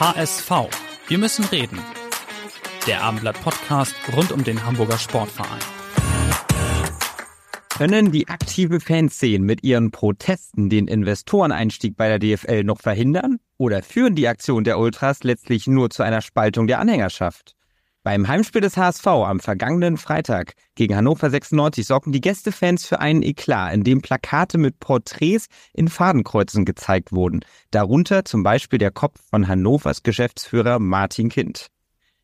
HSV. Wir müssen reden. Der Abendblatt-Podcast rund um den Hamburger Sportverein. Können die aktive Fanszene mit ihren Protesten den Investoreneinstieg bei der DFL noch verhindern? Oder führen die Aktionen der Ultras letztlich nur zu einer Spaltung der Anhängerschaft? Beim Heimspiel des HSV am vergangenen Freitag gegen Hannover 96 sorgten die Gästefans für einen Eklat, in dem Plakate mit Porträts in Fadenkreuzen gezeigt wurden, darunter zum Beispiel der Kopf von Hannovers Geschäftsführer Martin Kind.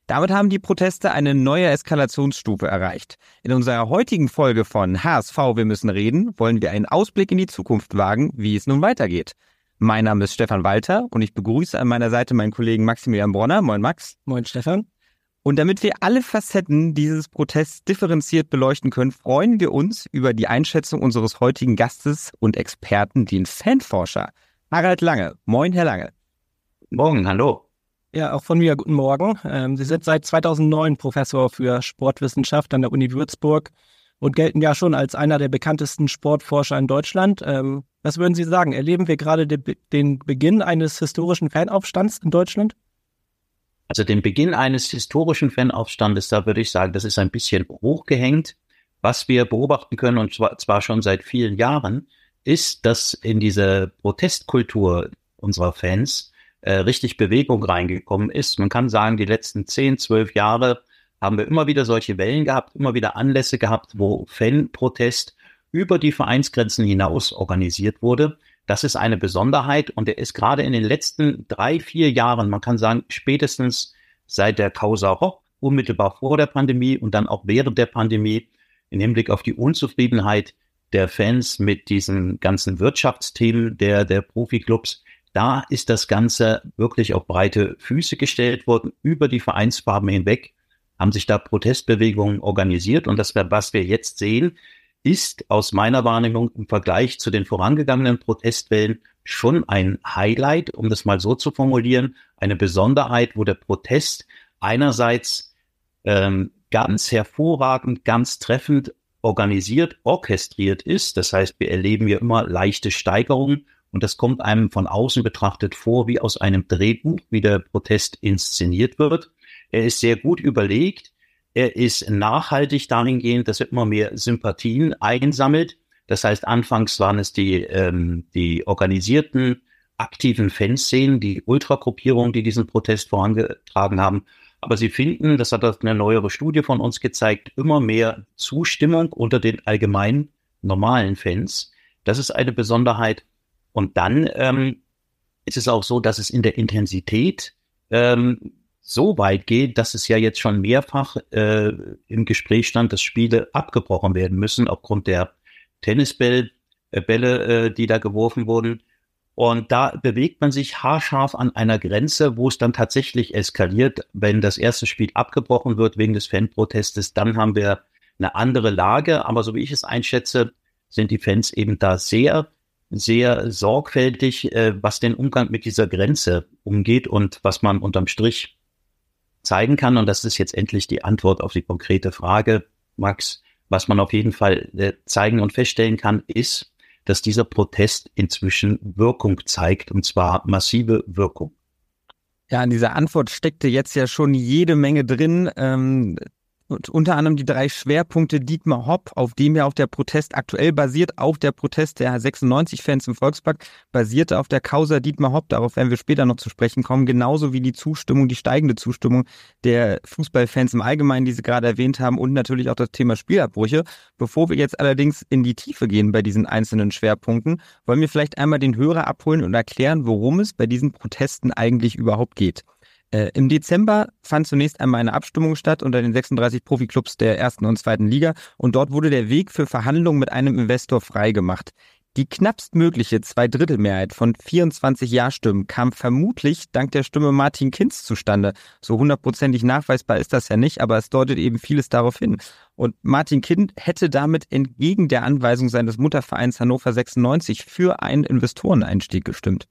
Damit haben die Proteste eine neue Eskalationsstufe erreicht. In unserer heutigen Folge von HSV Wir müssen reden wollen wir einen Ausblick in die Zukunft wagen, wie es nun weitergeht. Mein Name ist Stefan Walter und ich begrüße an meiner Seite meinen Kollegen Maximilian Bronner. Moin Max. Moin Stefan. Und damit wir alle Facetten dieses Protests differenziert beleuchten können, freuen wir uns über die Einschätzung unseres heutigen Gastes und Experten, den Fanforscher Harald Lange. Moin, Herr Lange. Morgen, hallo. Ja, auch von mir guten Morgen. Ähm, Sie sind seit 2009 Professor für Sportwissenschaft an der Uni Würzburg und gelten ja schon als einer der bekanntesten Sportforscher in Deutschland. Ähm, was würden Sie sagen? Erleben wir gerade den Beginn eines historischen Fanaufstands in Deutschland? Also den Beginn eines historischen Fanaufstandes, da würde ich sagen, das ist ein bisschen hochgehängt. Was wir beobachten können, und zwar, schon seit vielen Jahren, ist, dass in diese Protestkultur unserer Fans äh, richtig Bewegung reingekommen ist. Man kann sagen, die letzten zehn, zwölf Jahre haben wir immer wieder solche Wellen gehabt, immer wieder Anlässe gehabt, wo Fanprotest über die Vereinsgrenzen hinaus organisiert wurde. Das ist eine Besonderheit und er ist gerade in den letzten drei, vier Jahren, man kann sagen, spätestens seit der Causa Hock, unmittelbar vor der Pandemie und dann auch während der Pandemie, im Hinblick auf die Unzufriedenheit der Fans mit diesen ganzen Wirtschaftsthemen der, der Profiklubs, da ist das Ganze wirklich auf breite Füße gestellt worden, über die Vereinsfarben hinweg haben sich da Protestbewegungen organisiert und das, was wir jetzt sehen, ist aus meiner Wahrnehmung im Vergleich zu den vorangegangenen Protestwellen schon ein Highlight, um das mal so zu formulieren, eine Besonderheit, wo der Protest einerseits ähm, ganz hervorragend, ganz treffend organisiert, orchestriert ist. Das heißt, wir erleben hier immer leichte Steigerungen und das kommt einem von außen betrachtet vor wie aus einem Drehbuch, wie der Protest inszeniert wird. Er ist sehr gut überlegt. Er ist nachhaltig dahingehend, dass er immer mehr Sympathien einsammelt. Das heißt, anfangs waren es die, ähm, die organisierten, aktiven Fanszenen, die Ultragruppierungen, die diesen Protest vorangetragen haben. Aber sie finden, das hat eine neuere Studie von uns gezeigt, immer mehr Zustimmung unter den allgemeinen normalen Fans. Das ist eine Besonderheit. Und dann ähm, ist es auch so, dass es in der Intensität ähm, so weit geht, dass es ja jetzt schon mehrfach äh, im Gespräch stand, dass Spiele abgebrochen werden müssen aufgrund der Tennisbälle, äh, äh, die da geworfen wurden. Und da bewegt man sich haarscharf an einer Grenze, wo es dann tatsächlich eskaliert. Wenn das erste Spiel abgebrochen wird wegen des Fanprotestes, dann haben wir eine andere Lage. Aber so wie ich es einschätze, sind die Fans eben da sehr, sehr sorgfältig, äh, was den Umgang mit dieser Grenze umgeht und was man unterm Strich zeigen kann, und das ist jetzt endlich die Antwort auf die konkrete Frage, Max, was man auf jeden Fall äh, zeigen und feststellen kann, ist, dass dieser Protest inzwischen Wirkung zeigt, und zwar massive Wirkung. Ja, in dieser Antwort steckte jetzt ja schon jede Menge drin. Ähm, und unter anderem die drei Schwerpunkte Dietmar Hopp, auf dem ja auch der Protest aktuell basiert. Auch der Protest der 96-Fans im Volkspark basierte auf der Causa Dietmar Hopp. Darauf werden wir später noch zu sprechen kommen. Genauso wie die Zustimmung, die steigende Zustimmung der Fußballfans im Allgemeinen, die Sie gerade erwähnt haben. Und natürlich auch das Thema Spielabbrüche. Bevor wir jetzt allerdings in die Tiefe gehen bei diesen einzelnen Schwerpunkten, wollen wir vielleicht einmal den Hörer abholen und erklären, worum es bei diesen Protesten eigentlich überhaupt geht. Äh, Im Dezember fand zunächst einmal eine Abstimmung statt unter den 36 Profiklubs der ersten und zweiten Liga und dort wurde der Weg für Verhandlungen mit einem Investor freigemacht. Die knappstmögliche Zweidrittelmehrheit von 24 Ja-Stimmen kam vermutlich dank der Stimme Martin Kinz zustande. So hundertprozentig nachweisbar ist das ja nicht, aber es deutet eben vieles darauf hin. Und Martin Kind hätte damit entgegen der Anweisung seines Muttervereins Hannover 96 für einen Investoreneinstieg gestimmt.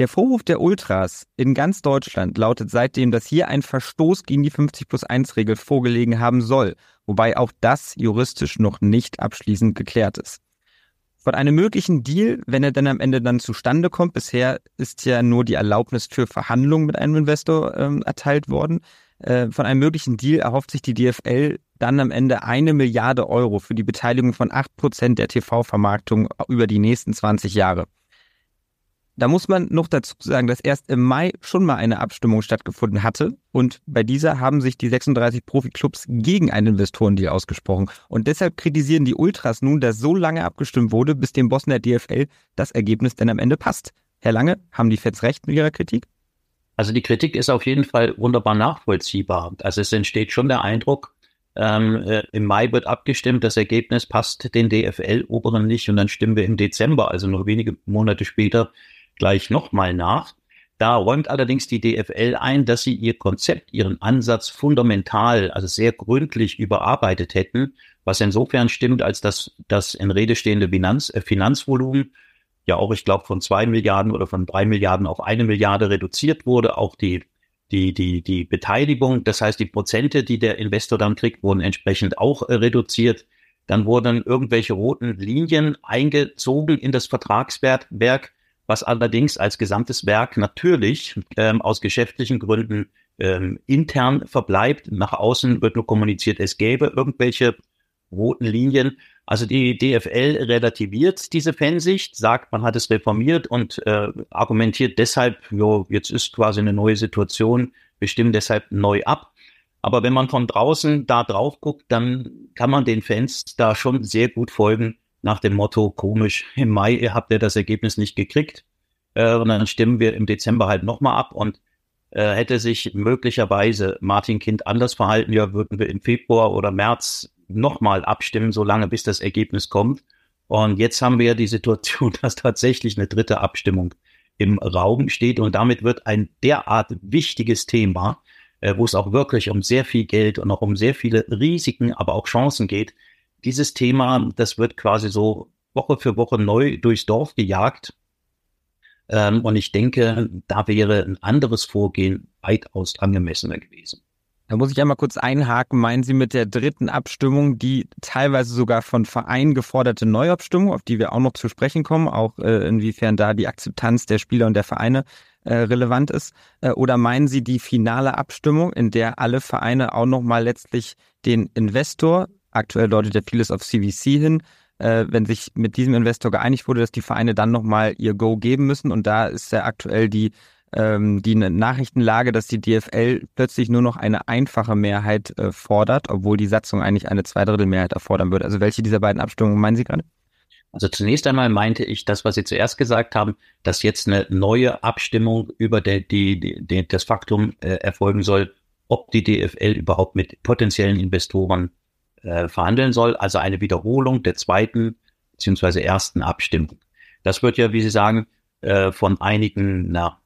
Der Vorwurf der Ultras in ganz Deutschland lautet seitdem, dass hier ein Verstoß gegen die 50 plus 1 Regel vorgelegen haben soll, wobei auch das juristisch noch nicht abschließend geklärt ist. Von einem möglichen Deal, wenn er dann am Ende dann zustande kommt, bisher ist ja nur die Erlaubnis für Verhandlungen mit einem Investor ähm, erteilt worden. Äh, von einem möglichen Deal erhofft sich die DFL dann am Ende eine Milliarde Euro für die Beteiligung von acht Prozent der TV-Vermarktung über die nächsten 20 Jahre. Da muss man noch dazu sagen, dass erst im Mai schon mal eine Abstimmung stattgefunden hatte und bei dieser haben sich die 36 Profiklubs gegen einen Investorendeal ausgesprochen. Und deshalb kritisieren die Ultras nun, dass so lange abgestimmt wurde, bis dem Bossen der DFL das Ergebnis denn am Ende passt. Herr Lange, haben die Feds recht mit ihrer Kritik? Also die Kritik ist auf jeden Fall wunderbar nachvollziehbar. Also es entsteht schon der Eindruck, ähm, äh, im Mai wird abgestimmt, das Ergebnis passt den DFL-Oberen nicht und dann stimmen wir im Dezember, also nur wenige Monate später, gleich nochmal nach. Da räumt allerdings die DFL ein, dass sie ihr Konzept, ihren Ansatz fundamental, also sehr gründlich überarbeitet hätten, was insofern stimmt, als dass das in Rede stehende Finanz, äh, Finanzvolumen ja auch, ich glaube, von zwei Milliarden oder von drei Milliarden auf eine Milliarde reduziert wurde. Auch die, die, die, die Beteiligung, das heißt, die Prozente, die der Investor dann kriegt, wurden entsprechend auch äh, reduziert. Dann wurden irgendwelche roten Linien eingezogen in das Vertragswerk, was allerdings als gesamtes Werk natürlich ähm, aus geschäftlichen Gründen ähm, intern verbleibt. Nach außen wird nur kommuniziert, es gäbe irgendwelche roten Linien. Also die DFL relativiert diese Fansicht, sagt, man hat es reformiert und äh, argumentiert deshalb, jo, jetzt ist quasi eine neue Situation, wir stimmen deshalb neu ab. Aber wenn man von draußen da drauf guckt, dann kann man den Fans da schon sehr gut folgen, nach dem Motto, komisch, im Mai habt ihr das Ergebnis nicht gekriegt. Äh, und dann stimmen wir im Dezember halt nochmal ab. Und äh, hätte sich möglicherweise Martin Kind anders verhalten, ja, würden wir im Februar oder März nochmal abstimmen, solange bis das Ergebnis kommt. Und jetzt haben wir ja die Situation, dass tatsächlich eine dritte Abstimmung im Raum steht. Und damit wird ein derart wichtiges Thema, äh, wo es auch wirklich um sehr viel Geld und auch um sehr viele Risiken, aber auch Chancen geht, dieses Thema, das wird quasi so Woche für Woche neu durchs Dorf gejagt. Ähm, und ich denke, da wäre ein anderes Vorgehen weitaus angemessener gewesen. Da muss ich einmal kurz einhaken. Meinen Sie mit der dritten Abstimmung die teilweise sogar von Vereinen geforderte Neuabstimmung, auf die wir auch noch zu sprechen kommen, auch äh, inwiefern da die Akzeptanz der Spieler und der Vereine äh, relevant ist? Äh, oder meinen Sie die finale Abstimmung, in der alle Vereine auch nochmal letztlich den Investor, aktuell deutet ja vieles auf CVC hin, äh, wenn sich mit diesem Investor geeinigt wurde, dass die Vereine dann nochmal ihr Go geben müssen. Und da ist ja aktuell die, ähm, die Nachrichtenlage, dass die DFL plötzlich nur noch eine einfache Mehrheit äh, fordert, obwohl die Satzung eigentlich eine Zweidrittelmehrheit erfordern würde. Also welche dieser beiden Abstimmungen meinen Sie gerade? Also zunächst einmal meinte ich das, was Sie zuerst gesagt haben, dass jetzt eine neue Abstimmung über der, die, die, das Faktum äh, erfolgen soll, ob die DFL überhaupt mit potenziellen Investoren äh, verhandeln soll, also eine Wiederholung der zweiten beziehungsweise ersten Abstimmung. Das wird ja, wie Sie sagen, äh, von einigen na,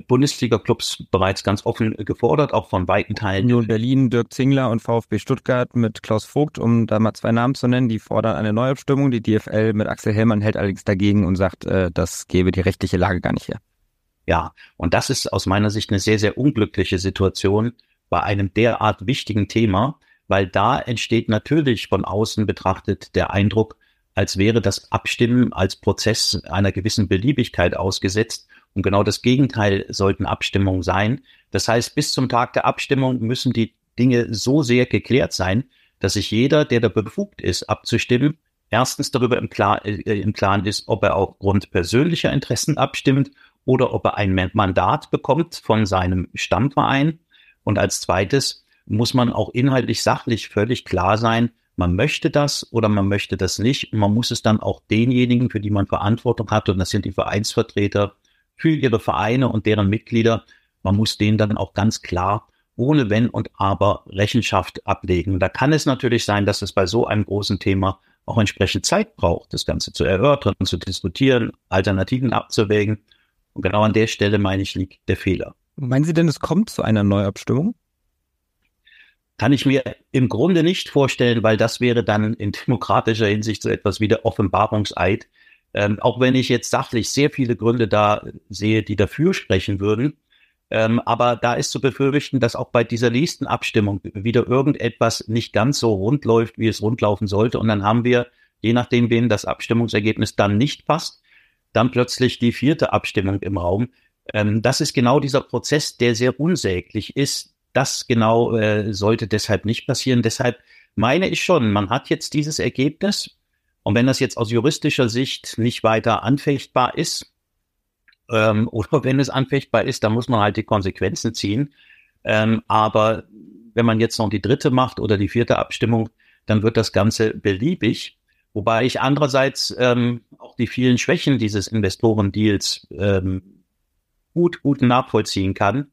Bundesliga-Clubs bereits ganz offen gefordert, auch von weiten Teilen. Union Berlin, Dirk Zingler und VfB Stuttgart mit Klaus Vogt, um da mal zwei Namen zu nennen, die fordern eine Neuabstimmung. Die DFL mit Axel Hellmann hält allerdings dagegen und sagt, äh, das gebe die rechtliche Lage gar nicht her. Ja, und das ist aus meiner Sicht eine sehr, sehr unglückliche Situation bei einem derart wichtigen Thema, weil da entsteht natürlich von außen betrachtet der Eindruck, als wäre das Abstimmen als Prozess einer gewissen Beliebigkeit ausgesetzt. Und genau das Gegenteil sollten Abstimmungen sein. Das heißt, bis zum Tag der Abstimmung müssen die Dinge so sehr geklärt sein, dass sich jeder, der da befugt ist, abzustimmen, erstens darüber im, Klar, äh, im Klaren ist, ob er aufgrund persönlicher Interessen abstimmt oder ob er ein Mandat bekommt von seinem Stammverein. Und als zweites, muss man auch inhaltlich sachlich völlig klar sein, man möchte das oder man möchte das nicht. Und man muss es dann auch denjenigen, für die man Verantwortung hat, und das sind die Vereinsvertreter, für ihre Vereine und deren Mitglieder, man muss denen dann auch ganz klar ohne Wenn und Aber Rechenschaft ablegen. Da kann es natürlich sein, dass es bei so einem großen Thema auch entsprechend Zeit braucht, das Ganze zu erörtern, zu diskutieren, Alternativen abzuwägen. Und genau an der Stelle, meine ich, liegt der Fehler. Meinen Sie denn, es kommt zu einer Neuabstimmung? Kann ich mir im Grunde nicht vorstellen, weil das wäre dann in demokratischer Hinsicht so etwas wie der Offenbarungseid. Ähm, auch wenn ich jetzt sachlich sehr viele Gründe da sehe, die dafür sprechen würden. Ähm, aber da ist zu befürchten, dass auch bei dieser nächsten Abstimmung wieder irgendetwas nicht ganz so rund läuft, wie es rundlaufen sollte. Und dann haben wir, je nachdem, wen das Abstimmungsergebnis dann nicht passt, dann plötzlich die vierte Abstimmung im Raum. Ähm, das ist genau dieser Prozess, der sehr unsäglich ist, das genau äh, sollte deshalb nicht passieren. Deshalb meine ich schon, man hat jetzt dieses Ergebnis. Und wenn das jetzt aus juristischer Sicht nicht weiter anfechtbar ist, ähm, oder wenn es anfechtbar ist, dann muss man halt die Konsequenzen ziehen. Ähm, aber wenn man jetzt noch die dritte macht oder die vierte Abstimmung, dann wird das Ganze beliebig. Wobei ich andererseits ähm, auch die vielen Schwächen dieses Investorendeals ähm, gut, gut nachvollziehen kann.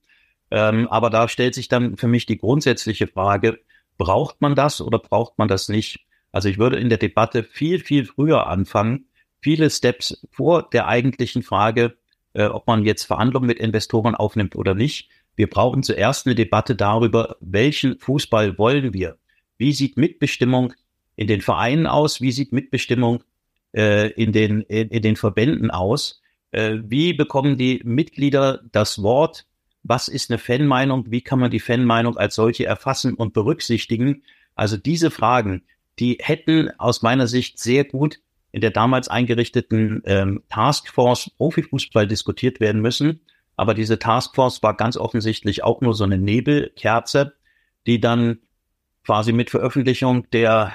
Ähm, aber da stellt sich dann für mich die grundsätzliche Frage, braucht man das oder braucht man das nicht? Also ich würde in der Debatte viel, viel früher anfangen, viele Steps vor der eigentlichen Frage, äh, ob man jetzt Verhandlungen mit Investoren aufnimmt oder nicht. Wir brauchen zuerst eine Debatte darüber, welchen Fußball wollen wir? Wie sieht Mitbestimmung in den Vereinen aus? Wie sieht Mitbestimmung äh, in, den, in, in, den Verbänden aus? Äh, wie bekommen die Mitglieder das Wort? Was ist eine Fanmeinung, wie kann man die Fanmeinung als solche erfassen und berücksichtigen. Also diese Fragen, die hätten aus meiner Sicht sehr gut in der damals eingerichteten ähm, Taskforce Profifußball diskutiert werden müssen. Aber diese Taskforce war ganz offensichtlich auch nur so eine Nebelkerze, die dann quasi mit Veröffentlichung der,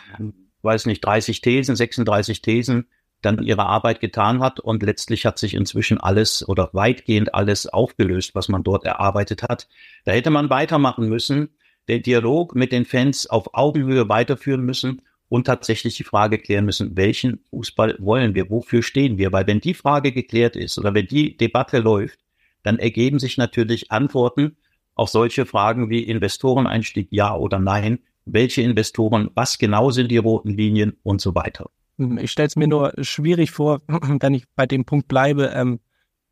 weiß nicht, 30 Thesen, 36 Thesen dann ihre Arbeit getan hat und letztlich hat sich inzwischen alles oder weitgehend alles aufgelöst, was man dort erarbeitet hat. Da hätte man weitermachen müssen, den Dialog mit den Fans auf Augenhöhe weiterführen müssen und tatsächlich die Frage klären müssen, welchen Fußball wollen wir, wofür stehen wir? Weil wenn die Frage geklärt ist oder wenn die Debatte läuft, dann ergeben sich natürlich Antworten auf solche Fragen wie Investoreneinstieg, ja oder nein, welche Investoren, was genau sind die roten Linien und so weiter. Hm, ich stelle es mir nur schwierig vor, wenn ich bei dem Punkt bleibe, ähm,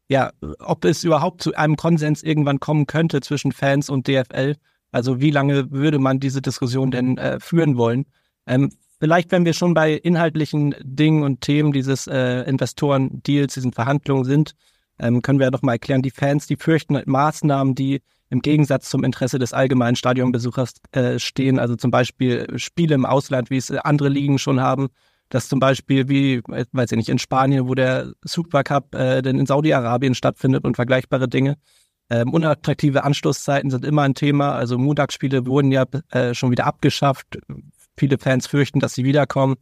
ja, ob es überhaupt zu einem Konsens irgendwann kommen könnte zwischen Fans und DFL. Also wie lange würde man diese Diskussion denn äh, führen wollen? Ähm, vielleicht, wenn wir schon bei inhaltlichen Dingen und Themen dieses äh, Investoren-Deals, diesen Verhandlungen sind, ähm, können wir ja noch mal erklären, die Fans, die fürchten Maßnahmen, die im Gegensatz zum Interesse des allgemeinen Stadionbesuchers äh, stehen, also zum Beispiel Spiele im Ausland, wie es andere Ligen schon haben, dass zum Beispiel wie, weiß ich nicht, in Spanien, wo der Supercup äh, denn in Saudi-Arabien stattfindet und vergleichbare Dinge. Ähm, unattraktive Anstoßzeiten sind immer ein Thema. Also Montagsspiele wurden ja äh, schon wieder abgeschafft. Viele Fans fürchten, dass sie wiederkommen.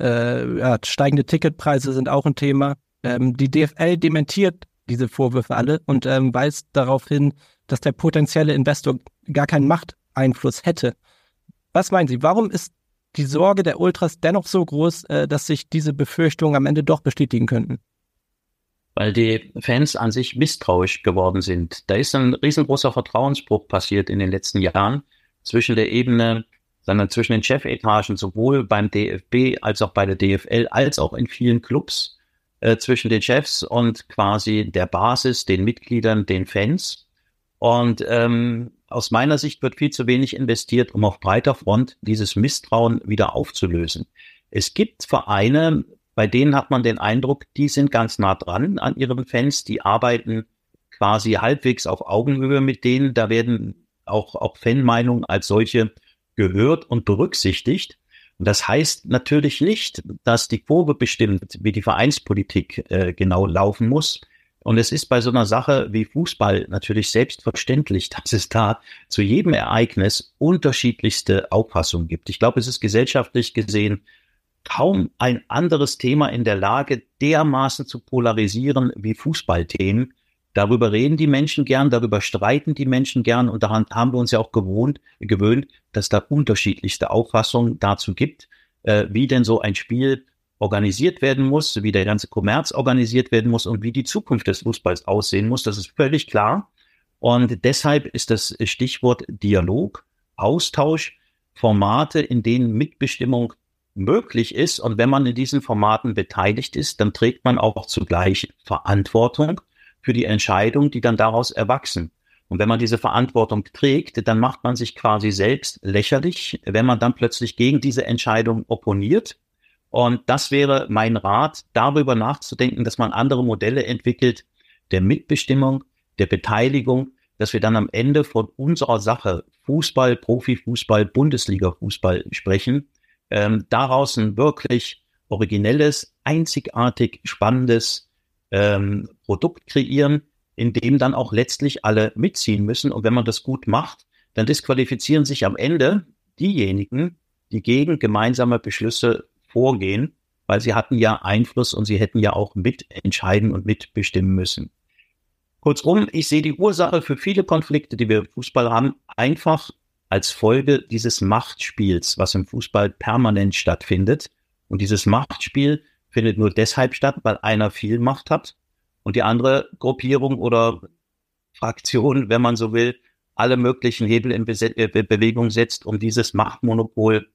Äh, ja, steigende Ticketpreise sind auch ein Thema. Ähm, die DFL dementiert diese Vorwürfe alle und ähm, weist darauf hin, dass der potenzielle Investor gar keinen Machteinfluss hätte. Was meinen Sie, warum ist die Sorge der Ultras dennoch so groß, äh, dass sich diese Befürchtungen am Ende doch bestätigen könnten? Weil die Fans an sich misstrauisch geworden sind. Da ist ein riesengroßer Vertrauensbruch passiert in den letzten Jahren zwischen der Ebene, sondern zwischen den Chefetagen, sowohl beim DFB als auch bei der DFL, als auch in vielen Clubs, äh, zwischen den Chefs und quasi der Basis, den Mitgliedern, den Fans. Und ähm, aus meiner Sicht wird viel zu wenig investiert, um auf breiter Front dieses Misstrauen wieder aufzulösen. Es gibt Vereine, bei denen hat man den Eindruck, die sind ganz nah dran an ihren Fans, die arbeiten quasi halbwegs auf Augenhöhe mit denen. Da werden auch, auch Fanmeinungen als solche gehört und berücksichtigt. Und das heißt natürlich nicht, dass die Kurve bestimmt, wie die Vereinspolitik äh, genau laufen muss. Und es ist bei so einer Sache wie Fußball natürlich selbstverständlich, dass es da zu jedem Ereignis unterschiedlichste Auffassungen gibt. Ich glaube, es ist gesellschaftlich gesehen kaum ein anderes Thema in der Lage, dermaßen zu polarisieren wie Fußballthemen. Darüber reden die Menschen gern, darüber streiten die Menschen gern und daran haben wir uns ja auch gewohnt, gewöhnt, dass da unterschiedlichste Auffassungen dazu gibt, äh, wie denn so ein Spiel organisiert werden muss, wie der ganze Kommerz organisiert werden muss und wie die Zukunft des Fußballs aussehen muss. Das ist völlig klar. Und deshalb ist das Stichwort Dialog, Austausch, Formate, in denen Mitbestimmung möglich ist und wenn man in diesen Formaten beteiligt ist, dann trägt man auch zugleich Verantwortung für die Entscheidungen, die dann daraus erwachsen. Und wenn man diese Verantwortung trägt, dann macht man sich quasi selbst lächerlich, wenn man dann plötzlich gegen diese Entscheidung opponiert. Und das wäre mein Rat, darüber nachzudenken, dass man andere Modelle entwickelt, der Mitbestimmung, der Beteiligung, dass wir dann am Ende von unserer Sache Fußball, Profifußball, Bundesliga-Fußball sprechen, ähm, daraus ein wirklich originelles, einzigartig spannendes ähm, Produkt kreieren, in dem dann auch letztlich alle mitziehen müssen. Und wenn man das gut macht, dann disqualifizieren sich am Ende diejenigen, die gegen gemeinsame Beschlüsse vorgehen, weil sie hatten ja Einfluss und sie hätten ja auch mitentscheiden und mitbestimmen müssen. Kurzum, ich sehe die Ursache für viele Konflikte, die wir im Fußball haben, einfach als Folge dieses Machtspiels, was im Fußball permanent stattfindet. Und dieses Machtspiel findet nur deshalb statt, weil einer viel Macht hat und die andere Gruppierung oder Fraktion, wenn man so will, alle möglichen Hebel in äh, Bewegung setzt, um dieses Machtmonopol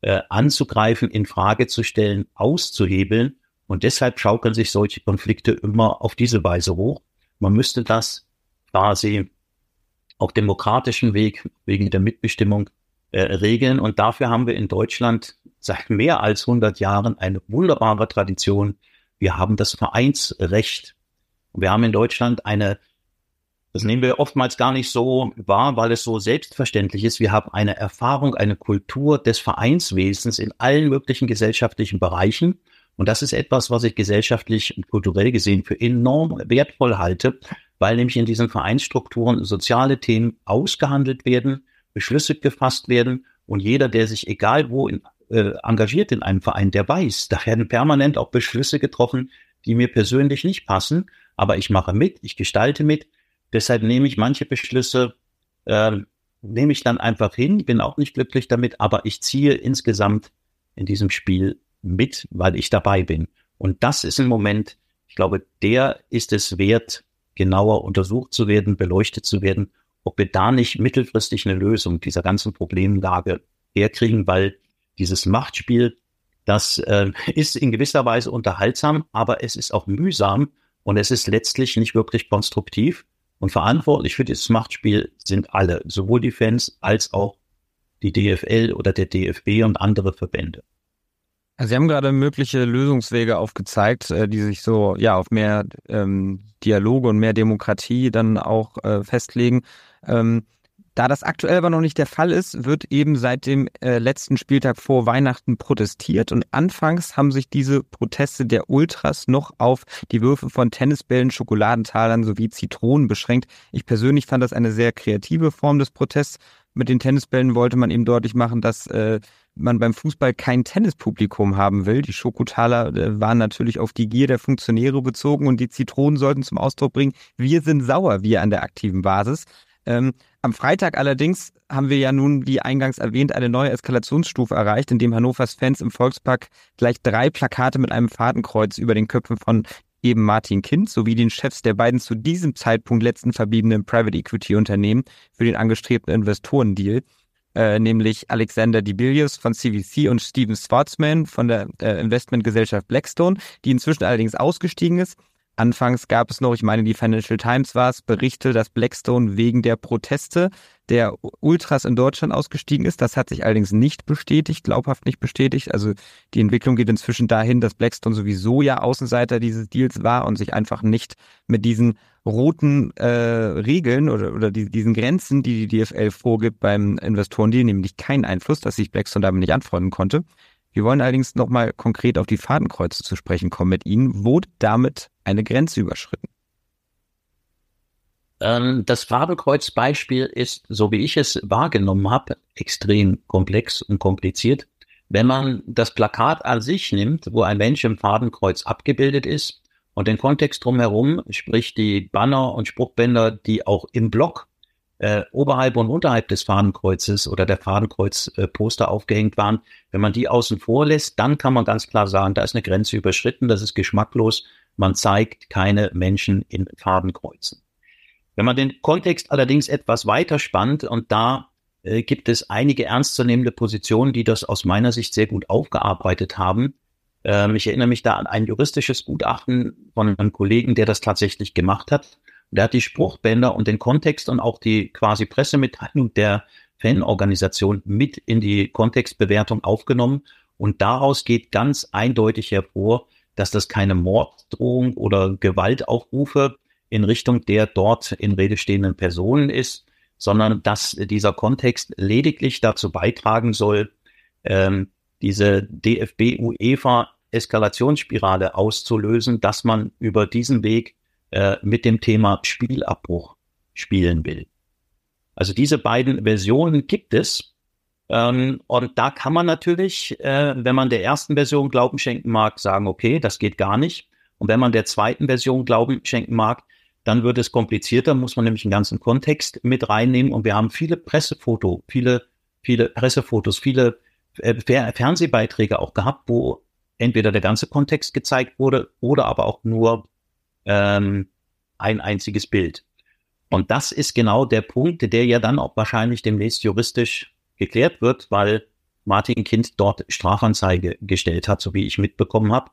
äh, anzugreifen, in Frage zu stellen, auszuhebeln. Und deshalb schaukeln sich solche Konflikte immer auf diese Weise hoch. Man müsste das quasi auf demokratischen Weg wegen der Mitbestimmung äh, regeln. Und dafür haben wir in Deutschland seit mehr als 100 Jahren eine wunderbare Tradition. Wir haben das Vereinsrecht. Wir haben in Deutschland eine, das nehmen wir oftmals gar nicht so wahr, weil es so selbstverständlich ist. Wir haben eine Erfahrung, eine Kultur des Vereinswesens in allen möglichen gesellschaftlichen Bereichen. Und das ist etwas, was ich gesellschaftlich und kulturell gesehen für enorm wertvoll halte, weil nämlich in diesen Vereinsstrukturen soziale Themen ausgehandelt werden, Beschlüsse gefasst werden und jeder, der sich egal wo in, äh, engagiert in einem Verein, der weiß, da werden permanent auch Beschlüsse getroffen, die mir persönlich nicht passen, aber ich mache mit, ich gestalte mit. Deshalb nehme ich manche Beschlüsse, äh, nehme ich dann einfach hin, bin auch nicht glücklich damit, aber ich ziehe insgesamt in diesem Spiel mit, weil ich dabei bin. Und das ist ein Moment, ich glaube, der ist es wert, genauer untersucht zu werden, beleuchtet zu werden, ob wir da nicht mittelfristig eine Lösung dieser ganzen Problemlage herkriegen, weil dieses Machtspiel, das äh, ist in gewisser Weise unterhaltsam, aber es ist auch mühsam und es ist letztlich nicht wirklich konstruktiv. Und verantwortlich für dieses Machtspiel sind alle, sowohl die Fans als auch die DFL oder der DFB und andere Verbände. Also Sie haben gerade mögliche Lösungswege aufgezeigt, äh, die sich so ja auf mehr ähm, Dialoge und mehr Demokratie dann auch äh, festlegen. Ähm, da das aktuell aber noch nicht der Fall ist, wird eben seit dem äh, letzten Spieltag vor Weihnachten protestiert und anfangs haben sich diese Proteste der Ultras noch auf die Würfe von Tennisbällen, Schokoladentalern sowie Zitronen beschränkt. Ich persönlich fand das eine sehr kreative Form des Protests. Mit den Tennisbällen wollte man eben deutlich machen, dass äh, man beim Fußball kein Tennispublikum haben will. Die Schokotaler äh, waren natürlich auf die Gier der Funktionäre bezogen und die Zitronen sollten zum Ausdruck bringen, wir sind sauer, wir an der aktiven Basis. Ähm, am Freitag allerdings haben wir ja nun, wie eingangs erwähnt, eine neue Eskalationsstufe erreicht, indem Hannovers Fans im Volkspark gleich drei Plakate mit einem Fadenkreuz über den Köpfen von eben Martin Kind sowie den Chefs der beiden zu diesem Zeitpunkt letzten verbliebenen Private Equity Unternehmen für den angestrebten Investorendeal, äh, nämlich Alexander Dibilius von CVC und Steven Schwarzman von der äh, Investmentgesellschaft Blackstone, die inzwischen allerdings ausgestiegen ist Anfangs gab es noch, ich meine, die Financial Times war es, Berichte, dass Blackstone wegen der Proteste der Ultras in Deutschland ausgestiegen ist. Das hat sich allerdings nicht bestätigt, glaubhaft nicht bestätigt. Also die Entwicklung geht inzwischen dahin, dass Blackstone sowieso ja Außenseiter dieses Deals war und sich einfach nicht mit diesen roten äh, Regeln oder, oder die, diesen Grenzen, die die DFL vorgibt beim Investorendeal, nämlich keinen Einfluss, dass sich Blackstone damit nicht anfreunden konnte. Wir wollen allerdings nochmal konkret auf die Fadenkreuze zu sprechen kommen mit Ihnen. Wurde damit eine Grenze überschritten? Ähm, das Fadenkreuzbeispiel ist, so wie ich es wahrgenommen habe, extrem komplex und kompliziert. Wenn man das Plakat an sich nimmt, wo ein Mensch im Fadenkreuz abgebildet ist und den Kontext drumherum, sprich die Banner und Spruchbänder, die auch im Block äh, oberhalb und unterhalb des Fahnenkreuzes oder der Fadenkreuz-Poster äh, aufgehängt waren, wenn man die außen vor lässt, dann kann man ganz klar sagen, da ist eine Grenze überschritten, das ist geschmacklos. Man zeigt keine Menschen in Fadenkreuzen. Wenn man den Kontext allerdings etwas weiter spannt und da äh, gibt es einige ernstzunehmende Positionen, die das aus meiner Sicht sehr gut aufgearbeitet haben. Ähm, ich erinnere mich da an ein juristisches Gutachten von einem Kollegen, der das tatsächlich gemacht hat. Der hat die Spruchbänder und den Kontext und auch die quasi Pressemitteilung der Fanorganisation mit in die Kontextbewertung aufgenommen. Und daraus geht ganz eindeutig hervor, dass das keine Morddrohung oder Gewaltaufrufe in Richtung der dort in Rede stehenden Personen ist, sondern dass dieser Kontext lediglich dazu beitragen soll, ähm, diese DFB-UEFA-Eskalationsspirale auszulösen, dass man über diesen Weg äh, mit dem Thema Spielabbruch spielen will. Also diese beiden Versionen gibt es. Ähm, und da kann man natürlich, äh, wenn man der ersten Version Glauben schenken mag, sagen, okay, das geht gar nicht. Und wenn man der zweiten Version Glauben schenken mag, dann wird es komplizierter, muss man nämlich einen ganzen Kontext mit reinnehmen. Und wir haben viele Pressefoto, viele, viele Pressefotos, viele äh, Fernsehbeiträge auch gehabt, wo entweder der ganze Kontext gezeigt wurde oder aber auch nur ähm, ein einziges Bild. Und das ist genau der Punkt, der ja dann auch wahrscheinlich demnächst juristisch geklärt wird, weil Martin Kind dort Strafanzeige gestellt hat, so wie ich mitbekommen habe.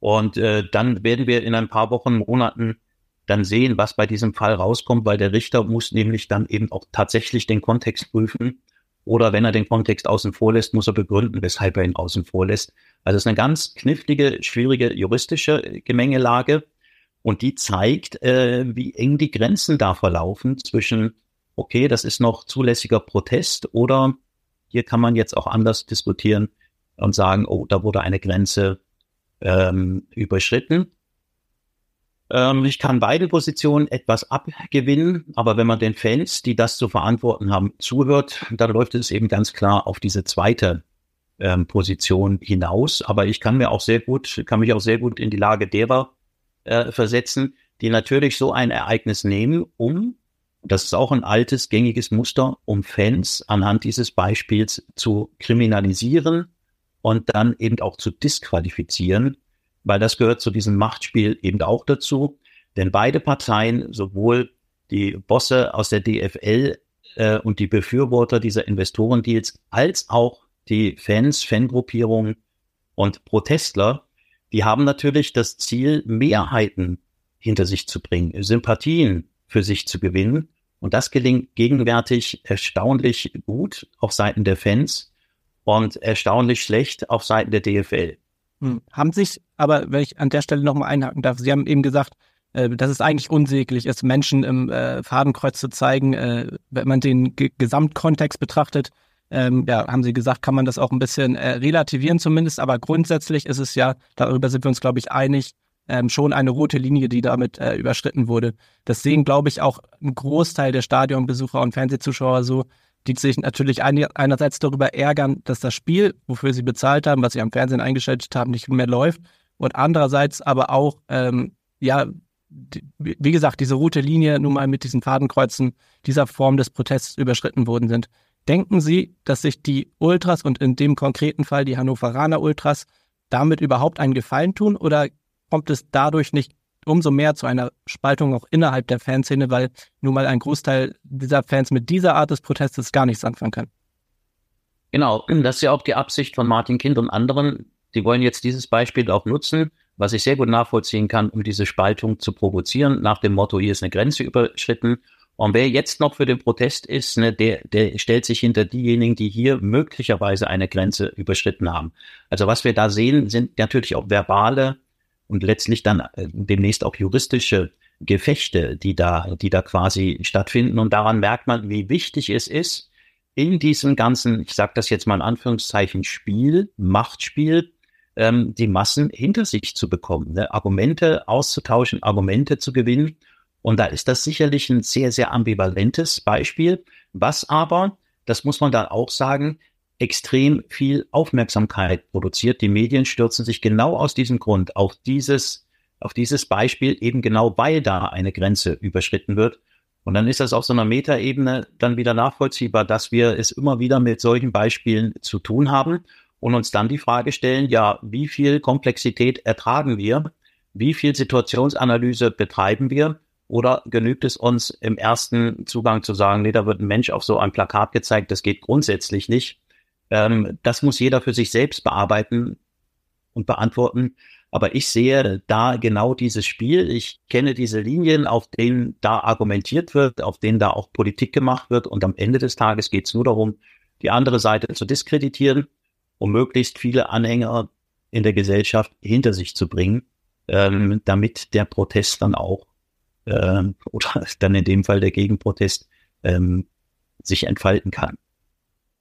Und äh, dann werden wir in ein paar Wochen, Monaten dann sehen, was bei diesem Fall rauskommt, weil der Richter muss nämlich dann eben auch tatsächlich den Kontext prüfen. Oder wenn er den Kontext außen vor lässt, muss er begründen, weshalb er ihn außen vor lässt. Also es ist eine ganz knifflige, schwierige juristische Gemengelage. Und die zeigt, äh, wie eng die Grenzen da verlaufen zwischen, okay, das ist noch zulässiger Protest oder hier kann man jetzt auch anders diskutieren und sagen, oh, da wurde eine Grenze ähm, überschritten. Ähm, ich kann beide Positionen etwas abgewinnen, aber wenn man den Fans, die das zu verantworten haben, zuhört, dann läuft es eben ganz klar auf diese zweite ähm, Position hinaus. Aber ich kann mir auch sehr gut, kann mich auch sehr gut in die Lage derer äh, versetzen, die natürlich so ein Ereignis nehmen, um, das ist auch ein altes, gängiges Muster, um Fans anhand dieses Beispiels zu kriminalisieren und dann eben auch zu disqualifizieren weil das gehört zu diesem Machtspiel eben auch dazu. Denn beide Parteien, sowohl die Bosse aus der DFL äh, und die Befürworter dieser Investorendeals, als auch die Fans, Fangruppierungen und Protestler, die haben natürlich das Ziel, Mehrheiten hinter sich zu bringen, Sympathien für sich zu gewinnen. Und das gelingt gegenwärtig erstaunlich gut auf Seiten der Fans und erstaunlich schlecht auf Seiten der DFL. Hm. Haben sich, aber wenn ich an der Stelle nochmal einhaken darf, Sie haben eben gesagt, äh, dass es eigentlich unsäglich ist, Menschen im äh, Fadenkreuz zu zeigen. Äh, wenn man den Gesamtkontext betrachtet, ähm, ja, haben Sie gesagt, kann man das auch ein bisschen äh, relativieren zumindest, aber grundsätzlich ist es ja, darüber sind wir uns, glaube ich, einig, ähm, schon eine rote Linie, die damit äh, überschritten wurde. Das sehen, glaube ich, auch ein Großteil der Stadionbesucher und Fernsehzuschauer so, die sich natürlich einerseits darüber ärgern, dass das Spiel, wofür sie bezahlt haben, was sie am Fernsehen eingeschaltet haben, nicht mehr läuft. Und andererseits aber auch, ähm, ja, wie gesagt, diese rote Linie nun mal mit diesen Fadenkreuzen dieser Form des Protests überschritten worden sind. Denken Sie, dass sich die Ultras und in dem konkreten Fall die Hannoveraner Ultras damit überhaupt einen Gefallen tun oder kommt es dadurch nicht umso mehr zu einer Spaltung auch innerhalb der Fanszene, weil nun mal ein Großteil dieser Fans mit dieser Art des Protestes gar nichts anfangen kann. Genau, das ist ja auch die Absicht von Martin Kind und anderen. Die wollen jetzt dieses Beispiel auch nutzen, was ich sehr gut nachvollziehen kann, um diese Spaltung zu provozieren, nach dem Motto, hier ist eine Grenze überschritten. Und wer jetzt noch für den Protest ist, ne, der, der stellt sich hinter diejenigen, die hier möglicherweise eine Grenze überschritten haben. Also was wir da sehen, sind natürlich auch verbale und letztlich dann äh, demnächst auch juristische Gefechte, die da, die da quasi stattfinden. Und daran merkt man, wie wichtig es ist, in diesem ganzen, ich sage das jetzt mal in Anführungszeichen, Spiel, Machtspiel, ähm, die Massen hinter sich zu bekommen, ne? Argumente auszutauschen, Argumente zu gewinnen. Und da ist das sicherlich ein sehr, sehr ambivalentes Beispiel, was aber, das muss man dann auch sagen, extrem viel Aufmerksamkeit produziert. Die Medien stürzen sich genau aus diesem Grund auf dieses, auf dieses Beispiel, eben genau weil da eine Grenze überschritten wird. Und dann ist das auf so einer Metaebene dann wieder nachvollziehbar, dass wir es immer wieder mit solchen Beispielen zu tun haben und uns dann die Frage stellen, ja, wie viel Komplexität ertragen wir? Wie viel Situationsanalyse betreiben wir? Oder genügt es uns im ersten Zugang zu sagen, nee, da wird ein Mensch auf so ein Plakat gezeigt, das geht grundsätzlich nicht. Ähm, das muss jeder für sich selbst bearbeiten und beantworten. Aber ich sehe da genau dieses Spiel. Ich kenne diese Linien, auf denen da argumentiert wird, auf denen da auch Politik gemacht wird. Und am Ende des Tages geht es nur darum, die andere Seite zu diskreditieren, um möglichst viele Anhänger in der Gesellschaft hinter sich zu bringen, ähm, damit der Protest dann auch, ähm, oder dann in dem Fall der Gegenprotest, ähm, sich entfalten kann.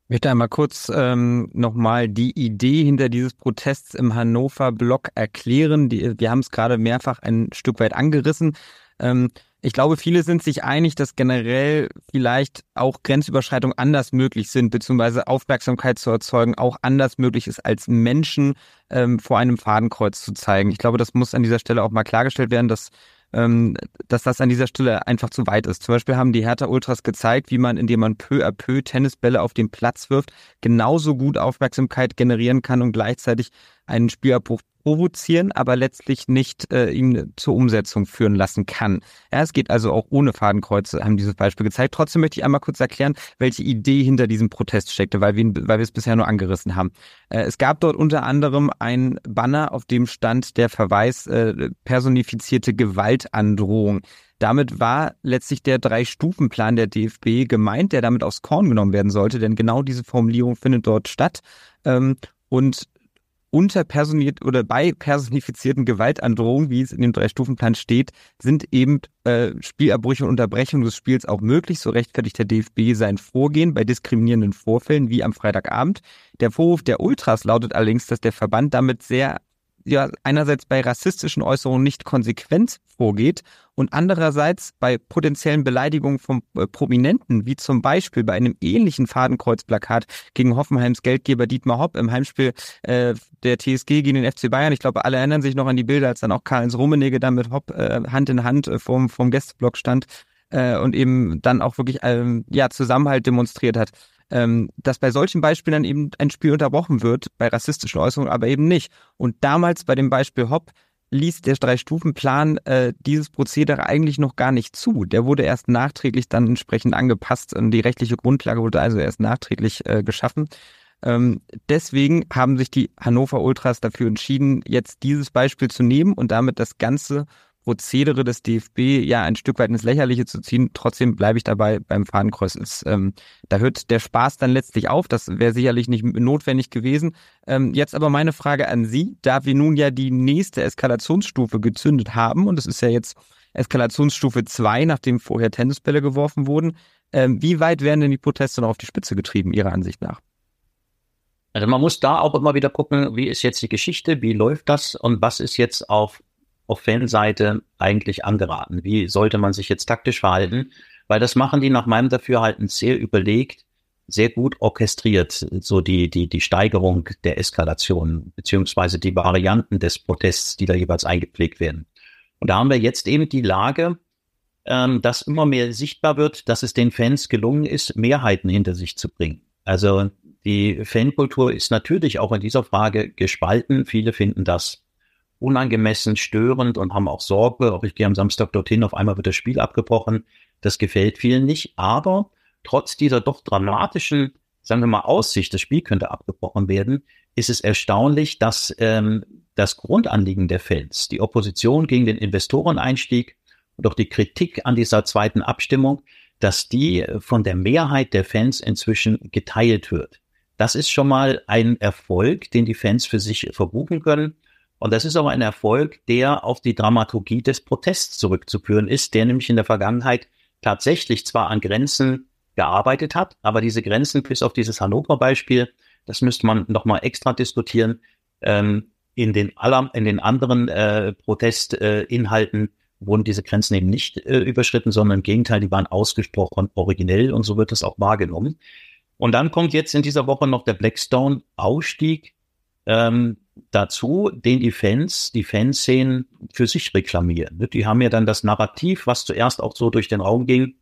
Ich möchte einmal kurz ähm, nochmal die Idee hinter dieses Protests im Hannover Block erklären. Die, wir haben es gerade mehrfach ein Stück weit angerissen. Ähm, ich glaube, viele sind sich einig, dass generell vielleicht auch Grenzüberschreitungen anders möglich sind, beziehungsweise Aufmerksamkeit zu erzeugen auch anders möglich ist, als Menschen ähm, vor einem Fadenkreuz zu zeigen. Ich glaube, das muss an dieser Stelle auch mal klargestellt werden, dass dass das an dieser Stelle einfach zu weit ist. Zum Beispiel haben die Hertha Ultras gezeigt, wie man, indem man peu à peu Tennisbälle auf den Platz wirft, genauso gut Aufmerksamkeit generieren kann und gleichzeitig einen Spielabbruch provozieren, aber letztlich nicht äh, ihn zur Umsetzung führen lassen kann. Ja, es geht also auch ohne Fadenkreuze, haben dieses Beispiel gezeigt. Trotzdem möchte ich einmal kurz erklären, welche Idee hinter diesem Protest steckte, weil wir, weil wir es bisher nur angerissen haben. Äh, es gab dort unter anderem ein Banner, auf dem stand der Verweis äh, personifizierte Gewaltandrohung. Damit war letztlich der Drei-Stufen-Plan der DFB gemeint, der damit aufs Korn genommen werden sollte, denn genau diese Formulierung findet dort statt. Ähm, und unter personiert oder bei personifizierten Gewaltandrohungen, wie es in dem Drei-Stufen-Plan steht, sind eben äh, Spielabbrüche und Unterbrechung des Spiels auch möglich. So rechtfertigt der DFB sein Vorgehen bei diskriminierenden Vorfällen wie am Freitagabend. Der Vorwurf der Ultras lautet allerdings, dass der Verband damit sehr ja einerseits bei rassistischen Äußerungen nicht konsequent vorgeht und andererseits bei potenziellen Beleidigungen von äh, Prominenten, wie zum Beispiel bei einem ähnlichen Fadenkreuzplakat gegen Hoffenheims Geldgeber Dietmar Hopp im Heimspiel äh, der TSG gegen den FC Bayern. Ich glaube, alle erinnern sich noch an die Bilder, als dann auch Karl-Heinz Rummenigge dann mit Hopp äh, Hand in Hand äh, vorm, vorm Gästeblock stand äh, und eben dann auch wirklich ähm, ja Zusammenhalt demonstriert hat ähm, dass bei solchen Beispielen dann eben ein Spiel unterbrochen wird, bei rassistischen Äußerungen aber eben nicht. Und damals bei dem Beispiel Hopp ließ der Drei-Stufen-Plan äh, dieses Prozedere eigentlich noch gar nicht zu. Der wurde erst nachträglich dann entsprechend angepasst und die rechtliche Grundlage wurde also erst nachträglich äh, geschaffen. Ähm, deswegen haben sich die Hannover Ultras dafür entschieden, jetzt dieses Beispiel zu nehmen und damit das Ganze Prozedere des DFB ja ein Stück weit ins Lächerliche zu ziehen. Trotzdem bleibe ich dabei beim Fahnenkreuz. Ist, ähm, da hört der Spaß dann letztlich auf. Das wäre sicherlich nicht notwendig gewesen. Ähm, jetzt aber meine Frage an Sie, da wir nun ja die nächste Eskalationsstufe gezündet haben und es ist ja jetzt Eskalationsstufe 2, nachdem vorher Tennisbälle geworfen wurden. Ähm, wie weit werden denn die Proteste noch auf die Spitze getrieben, Ihrer Ansicht nach? Also man muss da auch immer wieder gucken, wie ist jetzt die Geschichte, wie läuft das und was ist jetzt auf auf Fanseite eigentlich angeraten? Wie sollte man sich jetzt taktisch verhalten? Weil das machen die nach meinem Dafürhalten sehr überlegt, sehr gut orchestriert, so die, die, die Steigerung der Eskalation, beziehungsweise die Varianten des Protests, die da jeweils eingepflegt werden. Und da haben wir jetzt eben die Lage, ähm, dass immer mehr sichtbar wird, dass es den Fans gelungen ist, Mehrheiten hinter sich zu bringen. Also die Fankultur ist natürlich auch in dieser Frage gespalten. Viele finden das unangemessen, störend und haben auch Sorge, auch ich gehe am Samstag dorthin, auf einmal wird das Spiel abgebrochen. Das gefällt vielen nicht. Aber trotz dieser doch dramatischen, sagen wir mal, Aussicht, das Spiel könnte abgebrochen werden, ist es erstaunlich, dass ähm, das Grundanliegen der Fans, die Opposition gegen den Investoreneinstieg und auch die Kritik an dieser zweiten Abstimmung, dass die von der Mehrheit der Fans inzwischen geteilt wird. Das ist schon mal ein Erfolg, den die Fans für sich verbuchen können. Und das ist aber ein Erfolg, der auf die Dramaturgie des Protests zurückzuführen ist, der nämlich in der Vergangenheit tatsächlich zwar an Grenzen gearbeitet hat, aber diese Grenzen bis auf dieses Hannover-Beispiel, das müsste man nochmal extra diskutieren, ähm, in den, aller, in den anderen äh, Protestinhalten äh, wurden diese Grenzen eben nicht äh, überschritten, sondern im Gegenteil, die waren ausgesprochen originell und so wird das auch wahrgenommen. Und dann kommt jetzt in dieser Woche noch der Blackstone-Ausstieg, ähm, dazu, den die Fans, die Fanszenen für sich reklamieren. Die haben ja dann das Narrativ, was zuerst auch so durch den Raum ging,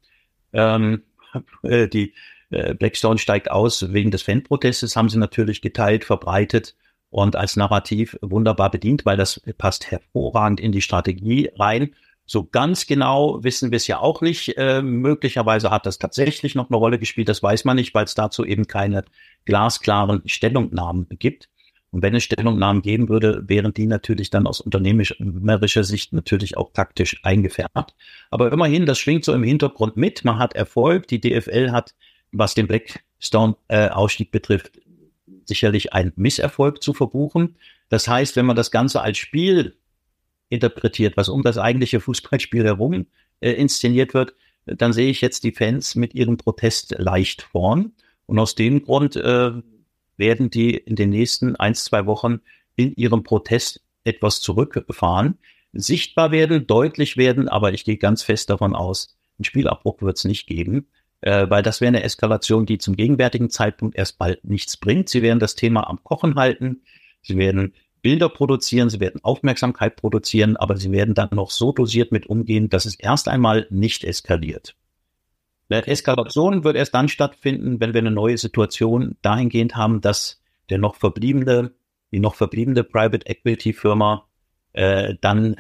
ähm, äh, die äh, Blackstone steigt aus wegen des Fanprotestes, haben sie natürlich geteilt, verbreitet und als Narrativ wunderbar bedient, weil das passt hervorragend in die Strategie rein. So ganz genau wissen wir es ja auch nicht. Äh, möglicherweise hat das tatsächlich noch eine Rolle gespielt. Das weiß man nicht, weil es dazu eben keine glasklaren Stellungnahmen gibt. Und wenn es Stellungnahmen geben würde, wären die natürlich dann aus unternehmerischer Sicht natürlich auch taktisch eingefärbt. Aber immerhin, das schwingt so im Hintergrund mit. Man hat Erfolg. Die DFL hat, was den Blackstone-Ausstieg betrifft, sicherlich einen Misserfolg zu verbuchen. Das heißt, wenn man das Ganze als Spiel interpretiert, was um das eigentliche Fußballspiel herum äh, inszeniert wird, dann sehe ich jetzt die Fans mit ihrem Protest leicht vorn. Und aus dem Grund äh, werden die in den nächsten ein, zwei Wochen in ihrem Protest etwas zurückfahren, sichtbar werden, deutlich werden, aber ich gehe ganz fest davon aus, einen Spielabbruch wird es nicht geben, äh, weil das wäre eine Eskalation, die zum gegenwärtigen Zeitpunkt erst bald nichts bringt. Sie werden das Thema am Kochen halten, sie werden Bilder produzieren, sie werden Aufmerksamkeit produzieren, aber sie werden dann noch so dosiert mit umgehen, dass es erst einmal nicht eskaliert. Eine Eskalation wird erst dann stattfinden, wenn wir eine neue Situation dahingehend haben, dass der noch verbliebene, die noch verbliebene Private Equity Firma äh, dann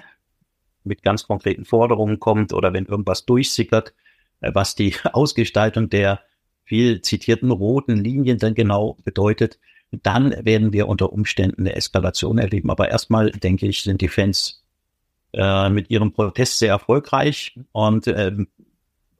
mit ganz konkreten Forderungen kommt oder wenn irgendwas durchsickert, äh, was die Ausgestaltung der viel zitierten roten Linien dann genau bedeutet, dann werden wir unter Umständen eine Eskalation erleben. Aber erstmal, denke ich, sind die Fans äh, mit ihrem Protest sehr erfolgreich und, ähm,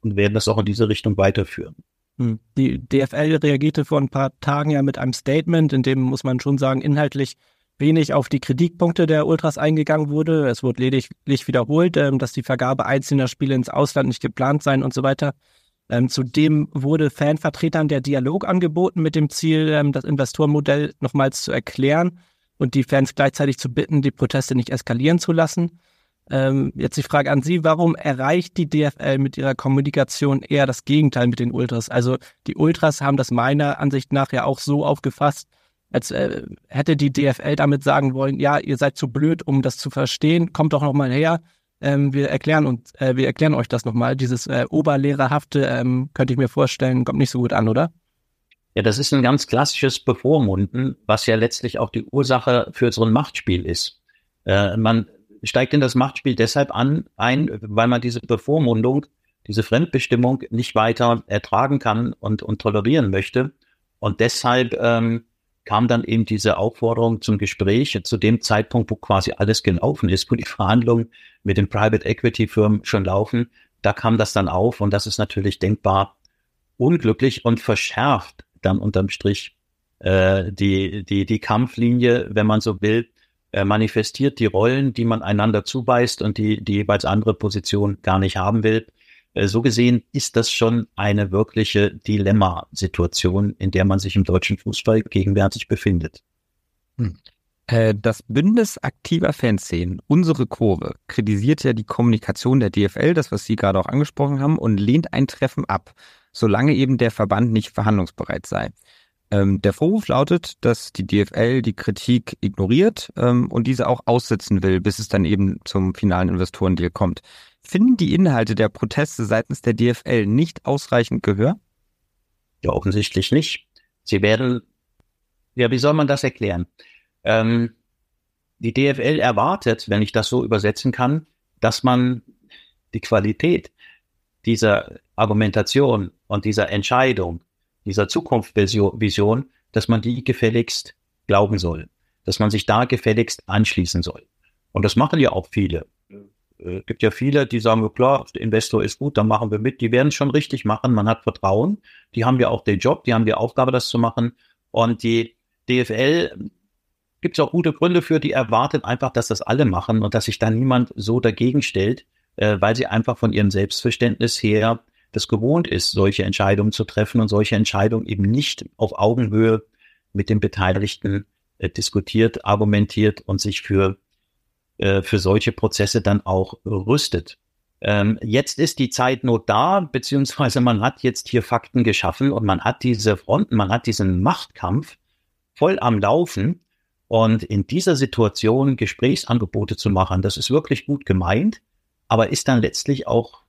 und werden das auch in diese Richtung weiterführen. Hm. Die DFL reagierte vor ein paar Tagen ja mit einem Statement, in dem muss man schon sagen, inhaltlich wenig auf die Kritikpunkte der Ultras eingegangen wurde. Es wurde lediglich wiederholt, ähm, dass die Vergabe einzelner Spiele ins Ausland nicht geplant sein und so weiter. Ähm, zudem wurde Fanvertretern der Dialog angeboten mit dem Ziel, ähm, das Investorenmodell nochmals zu erklären und die Fans gleichzeitig zu bitten, die Proteste nicht eskalieren zu lassen. Ähm, jetzt die Frage an Sie, warum erreicht die DFL mit ihrer Kommunikation eher das Gegenteil mit den Ultras? Also die Ultras haben das meiner Ansicht nach ja auch so aufgefasst, als äh, hätte die DFL damit sagen wollen, ja, ihr seid zu blöd, um das zu verstehen, kommt doch nochmal her, ähm, wir erklären uns, äh, wir erklären euch das nochmal. Dieses äh, Oberlehrerhafte ähm, könnte ich mir vorstellen, kommt nicht so gut an, oder? Ja, das ist ein ganz klassisches Bevormunden, was ja letztlich auch die Ursache für so ein Machtspiel ist. Äh, man steigt in das Machtspiel deshalb an, ein, weil man diese Bevormundung, diese Fremdbestimmung nicht weiter ertragen kann und, und tolerieren möchte. Und deshalb ähm, kam dann eben diese Aufforderung zum Gespräch zu dem Zeitpunkt, wo quasi alles gelaufen ist, wo die Verhandlungen mit den Private Equity Firmen schon laufen. Da kam das dann auf und das ist natürlich denkbar unglücklich und verschärft dann unterm Strich äh, die, die, die Kampflinie, wenn man so will, äh, manifestiert die Rollen, die man einander zubeißt und die die jeweils andere Position gar nicht haben will. Äh, so gesehen ist das schon eine wirkliche Dilemmasituation, in der man sich im deutschen Fußball gegenwärtig befindet. Hm. Äh, das Bündnis aktiver Fanszenen, unsere Kurve, kritisiert ja die Kommunikation der DFL, das was Sie gerade auch angesprochen haben, und lehnt ein Treffen ab, solange eben der Verband nicht verhandlungsbereit sei. Ähm, der Vorwurf lautet, dass die DFL die Kritik ignoriert ähm, und diese auch aussitzen will, bis es dann eben zum finalen Investorendeal kommt. Finden die Inhalte der Proteste seitens der DFL nicht ausreichend Gehör? Ja, offensichtlich nicht. Sie werden, ja, wie soll man das erklären? Ähm, die DFL erwartet, wenn ich das so übersetzen kann, dass man die Qualität dieser Argumentation und dieser Entscheidung, dieser Zukunftsvision, dass man die gefälligst glauben soll, dass man sich da gefälligst anschließen soll. Und das machen ja auch viele äh, gibt ja viele, die sagen, klar, der Investor ist gut, dann machen wir mit. Die werden es schon richtig machen. Man hat Vertrauen. Die haben ja auch den Job, die haben die Aufgabe, das zu machen. Und die DFL gibt es auch gute Gründe für, die erwartet einfach, dass das alle machen und dass sich da niemand so dagegen stellt, äh, weil sie einfach von ihrem Selbstverständnis her das gewohnt ist, solche Entscheidungen zu treffen und solche Entscheidungen eben nicht auf Augenhöhe mit den Beteiligten äh, diskutiert, argumentiert und sich für äh, für solche Prozesse dann auch rüstet. Ähm, jetzt ist die Zeitnot da, beziehungsweise man hat jetzt hier Fakten geschaffen und man hat diese Fronten, man hat diesen Machtkampf voll am Laufen. Und in dieser Situation Gesprächsangebote zu machen, das ist wirklich gut gemeint, aber ist dann letztlich auch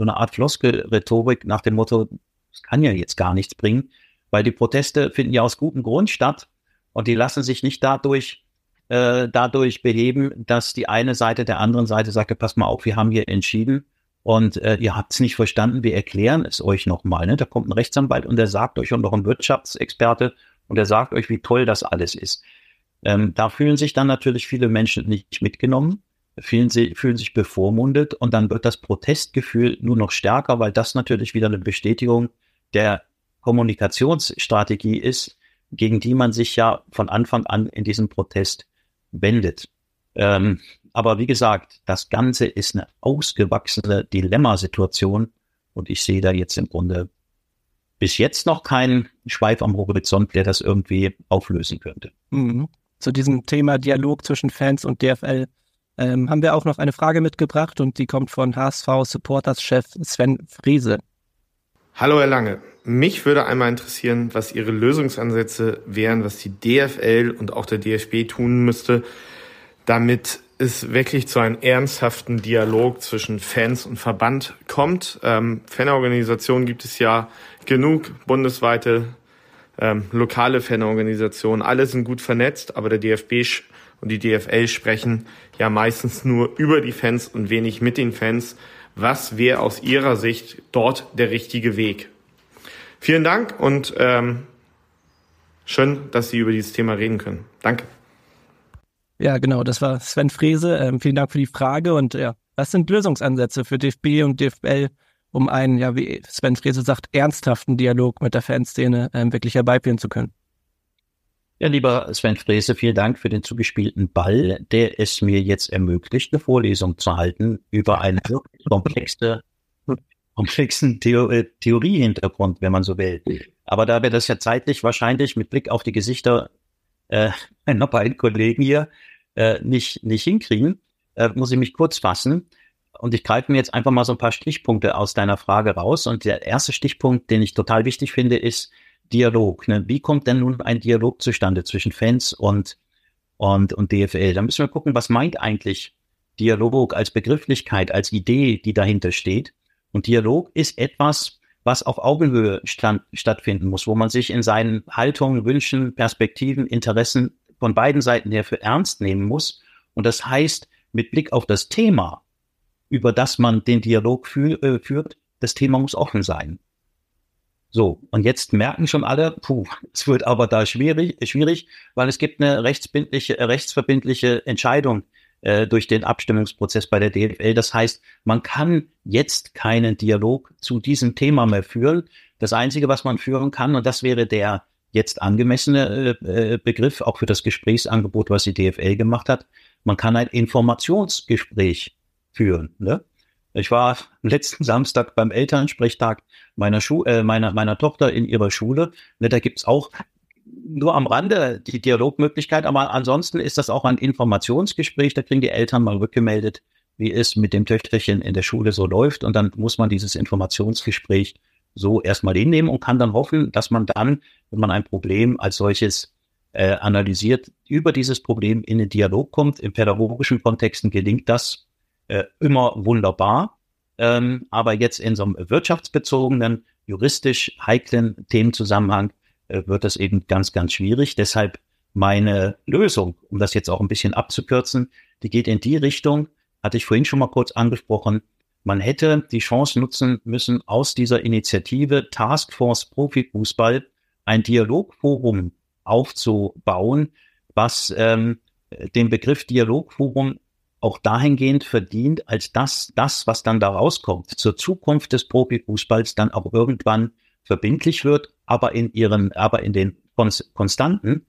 so eine Art Floskelrhetorik nach dem Motto, es kann ja jetzt gar nichts bringen, weil die Proteste finden ja aus gutem Grund statt und die lassen sich nicht dadurch äh, dadurch beheben, dass die eine Seite der anderen Seite sagt, pass mal auf, wir haben hier entschieden und äh, ihr habt es nicht verstanden, wir erklären es euch nochmal. Ne? Da kommt ein Rechtsanwalt und der sagt euch und noch ein Wirtschaftsexperte und der sagt euch, wie toll das alles ist. Ähm, da fühlen sich dann natürlich viele Menschen nicht mitgenommen, fühlen, sie, fühlen sich bevormundet und dann wird das Protestgefühl nur noch stärker, weil das natürlich wieder eine Bestätigung der Kommunikationsstrategie ist, gegen die man sich ja von Anfang an in diesem Protest wendet. Ähm, aber wie gesagt, das Ganze ist eine ausgewachsene Dilemmasituation und ich sehe da jetzt im Grunde bis jetzt noch keinen Schweif am Horizont, der das irgendwie auflösen könnte. Mhm. Zu diesem Thema Dialog zwischen Fans und DFL ähm, haben wir auch noch eine Frage mitgebracht und die kommt von HSV Supporters-Chef Sven Friese. Hallo Herr Lange, mich würde einmal interessieren, was Ihre Lösungsansätze wären, was die DFL und auch der DFB tun müsste, damit es wirklich zu einem ernsthaften Dialog zwischen Fans und Verband kommt. Ähm, Fanorganisationen gibt es ja genug, bundesweite, ähm, lokale Fanorganisationen. Alle sind gut vernetzt, aber der DFB und die DFL sprechen ja meistens nur über die Fans und wenig mit den Fans. Was wäre aus Ihrer Sicht dort der richtige Weg? Vielen Dank und ähm, schön, dass Sie über dieses Thema reden können. Danke. Ja, genau, das war Sven Frese. Ähm, vielen Dank für die Frage und ja, was sind Lösungsansätze für DFB und DFL, um einen, ja, wie Sven Frese sagt, ernsthaften Dialog mit der Fanszene ähm, wirklich herbeiführen zu können? Ja, lieber Sven Frese, vielen Dank für den zugespielten Ball, der es mir jetzt ermöglicht, eine Vorlesung zu halten über einen wirklich komplexe, komplexen Theo äh, Theoriehintergrund, wenn man so will. Aber da wir das ja zeitlich wahrscheinlich mit Blick auf die Gesichter äh, meiner beiden Kollegen hier äh, nicht, nicht hinkriegen, äh, muss ich mich kurz fassen. Und ich greife mir jetzt einfach mal so ein paar Stichpunkte aus deiner Frage raus. Und der erste Stichpunkt, den ich total wichtig finde, ist, Dialog. Ne? Wie kommt denn nun ein Dialog zustande zwischen Fans und, und, und DFL? Da müssen wir gucken, was meint eigentlich Dialog als Begrifflichkeit, als Idee, die dahinter steht. Und Dialog ist etwas, was auf Augenhöhe stand, stattfinden muss, wo man sich in seinen Haltungen, Wünschen, Perspektiven, Interessen von beiden Seiten her für ernst nehmen muss. Und das heißt, mit Blick auf das Thema, über das man den Dialog fü äh, führt, das Thema muss offen sein. So, und jetzt merken schon alle, puh, es wird aber da schwierig, schwierig, weil es gibt eine rechtsbindliche, äh, rechtsverbindliche Entscheidung äh, durch den Abstimmungsprozess bei der DFL. Das heißt, man kann jetzt keinen Dialog zu diesem Thema mehr führen. Das Einzige, was man führen kann, und das wäre der jetzt angemessene äh, äh Begriff, auch für das Gesprächsangebot, was die DFL gemacht hat, man kann ein Informationsgespräch führen. Ne? Ich war letzten Samstag beim Elternsprechtag meiner, Schu äh, meiner, meiner Tochter in ihrer Schule. Ne, da gibt's auch nur am Rande die Dialogmöglichkeit, aber ansonsten ist das auch ein Informationsgespräch. Da kriegen die Eltern mal rückgemeldet, wie es mit dem Töchterchen in der Schule so läuft. Und dann muss man dieses Informationsgespräch so erstmal hinnehmen und kann dann hoffen, dass man dann, wenn man ein Problem als solches äh, analysiert, über dieses Problem in den Dialog kommt. Im pädagogischen Kontexten gelingt das äh, immer wunderbar. Ähm, aber jetzt in so einem wirtschaftsbezogenen, juristisch heiklen Themenzusammenhang äh, wird das eben ganz, ganz schwierig. Deshalb meine Lösung, um das jetzt auch ein bisschen abzukürzen, die geht in die Richtung, hatte ich vorhin schon mal kurz angesprochen, man hätte die Chance nutzen müssen, aus dieser Initiative Taskforce Profifußball ein Dialogforum aufzubauen, was ähm, den Begriff Dialogforum auch dahingehend verdient, als dass das, was dann da rauskommt, zur Zukunft des Profifußballs dann auch irgendwann verbindlich wird, aber in ihren, aber in den Konstanten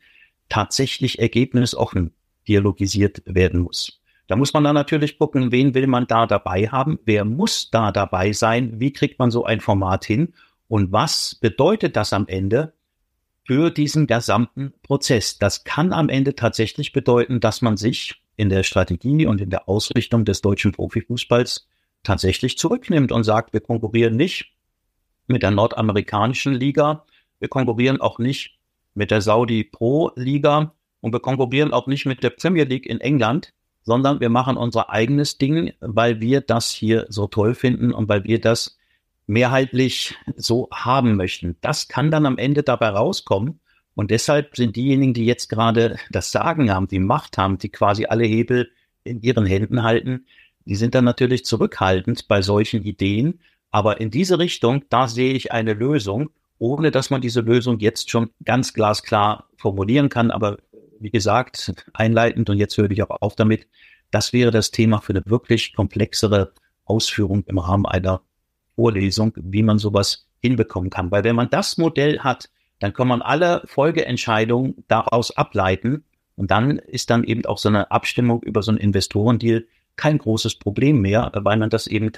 tatsächlich ergebnisoffen dialogisiert werden muss. Da muss man dann natürlich gucken, wen will man da dabei haben, wer muss da dabei sein, wie kriegt man so ein Format hin und was bedeutet das am Ende für diesen gesamten Prozess. Das kann am Ende tatsächlich bedeuten, dass man sich in der Strategie und in der Ausrichtung des deutschen Profifußballs tatsächlich zurücknimmt und sagt, wir konkurrieren nicht mit der nordamerikanischen Liga, wir konkurrieren auch nicht mit der Saudi Pro Liga und wir konkurrieren auch nicht mit der Premier League in England, sondern wir machen unser eigenes Ding, weil wir das hier so toll finden und weil wir das mehrheitlich so haben möchten. Das kann dann am Ende dabei rauskommen Und deshalb sind diejenigen, die jetzt gerade das Sagen haben, die Macht haben, die quasi alle Hebel in ihren Händen halten, die sind dann natürlich zurückhaltend bei solchen Ideen. Aber in diese Richtung, da sehe ich eine Lösung, ohne dass man diese Lösung jetzt schon ganz glasklar formulieren kann. Aber wie gesagt, einleitend und jetzt höre ich auch auf damit, das wäre das Thema für eine wirklich komplexere Ausführung im Rahmen einer Vorlesung, wie man sowas hinbekommen kann. Weil wenn man das Modell hat, dann kann man alle Folgeentscheidungen daraus ableiten und dann ist dann eben auch so eine Abstimmung über so einen Investorendeal kein großes Problem mehr, weil man das eben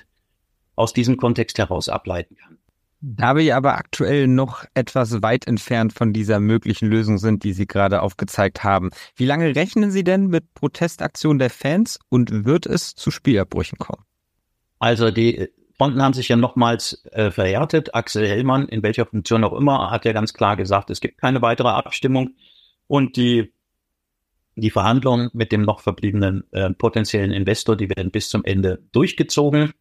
aus diesem Kontext heraus ableiten kann. Da wir aber aktuell noch etwas weit entfernt von dieser möglichen Lösung sind, die Sie gerade aufgezeigt haben, wie lange rechnen Sie denn mit Protestaktionen der Fans und wird es zu Spielabbrüchen kommen? Also die Fronten haben sich ja nochmals äh, verhärtet. Axel Hellmann, in welcher Funktion auch immer, hat ja ganz klar gesagt, es gibt keine weitere Abstimmung und die die Verhandlungen mit dem noch verbliebenen äh, potenziellen Investor, die werden bis zum Ende durchgezogen.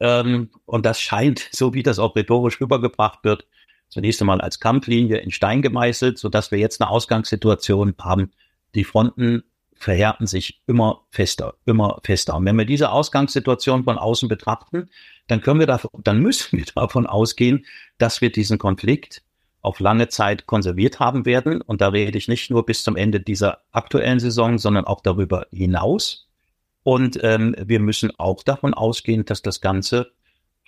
Ähm, und das scheint, so wie das auch rhetorisch rübergebracht wird, zunächst einmal als Kampflinie in Stein gemeißelt, sodass wir jetzt eine Ausgangssituation haben. Die Fronten verhärten sich immer fester, immer fester. Und wenn wir diese Ausgangssituation von außen betrachten, dann können wir davon, dann müssen wir davon ausgehen, dass wir diesen Konflikt auf lange Zeit konserviert haben werden. Und da rede ich nicht nur bis zum Ende dieser aktuellen Saison, sondern auch darüber hinaus. Und ähm, wir müssen auch davon ausgehen, dass das Ganze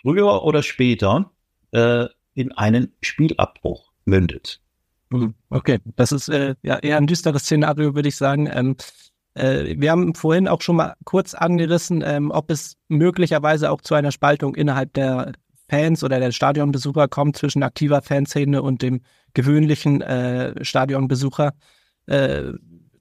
früher oder später äh, in einen Spielabbruch mündet. Hm, okay, das ist äh, ja eher ein düsteres Szenario, würde ich sagen. Ähm, äh, wir haben vorhin auch schon mal kurz angerissen, ähm, ob es möglicherweise auch zu einer Spaltung innerhalb der Fans oder der Stadionbesucher kommt zwischen aktiver Fanszene und dem gewöhnlichen äh, Stadionbesucher. Äh,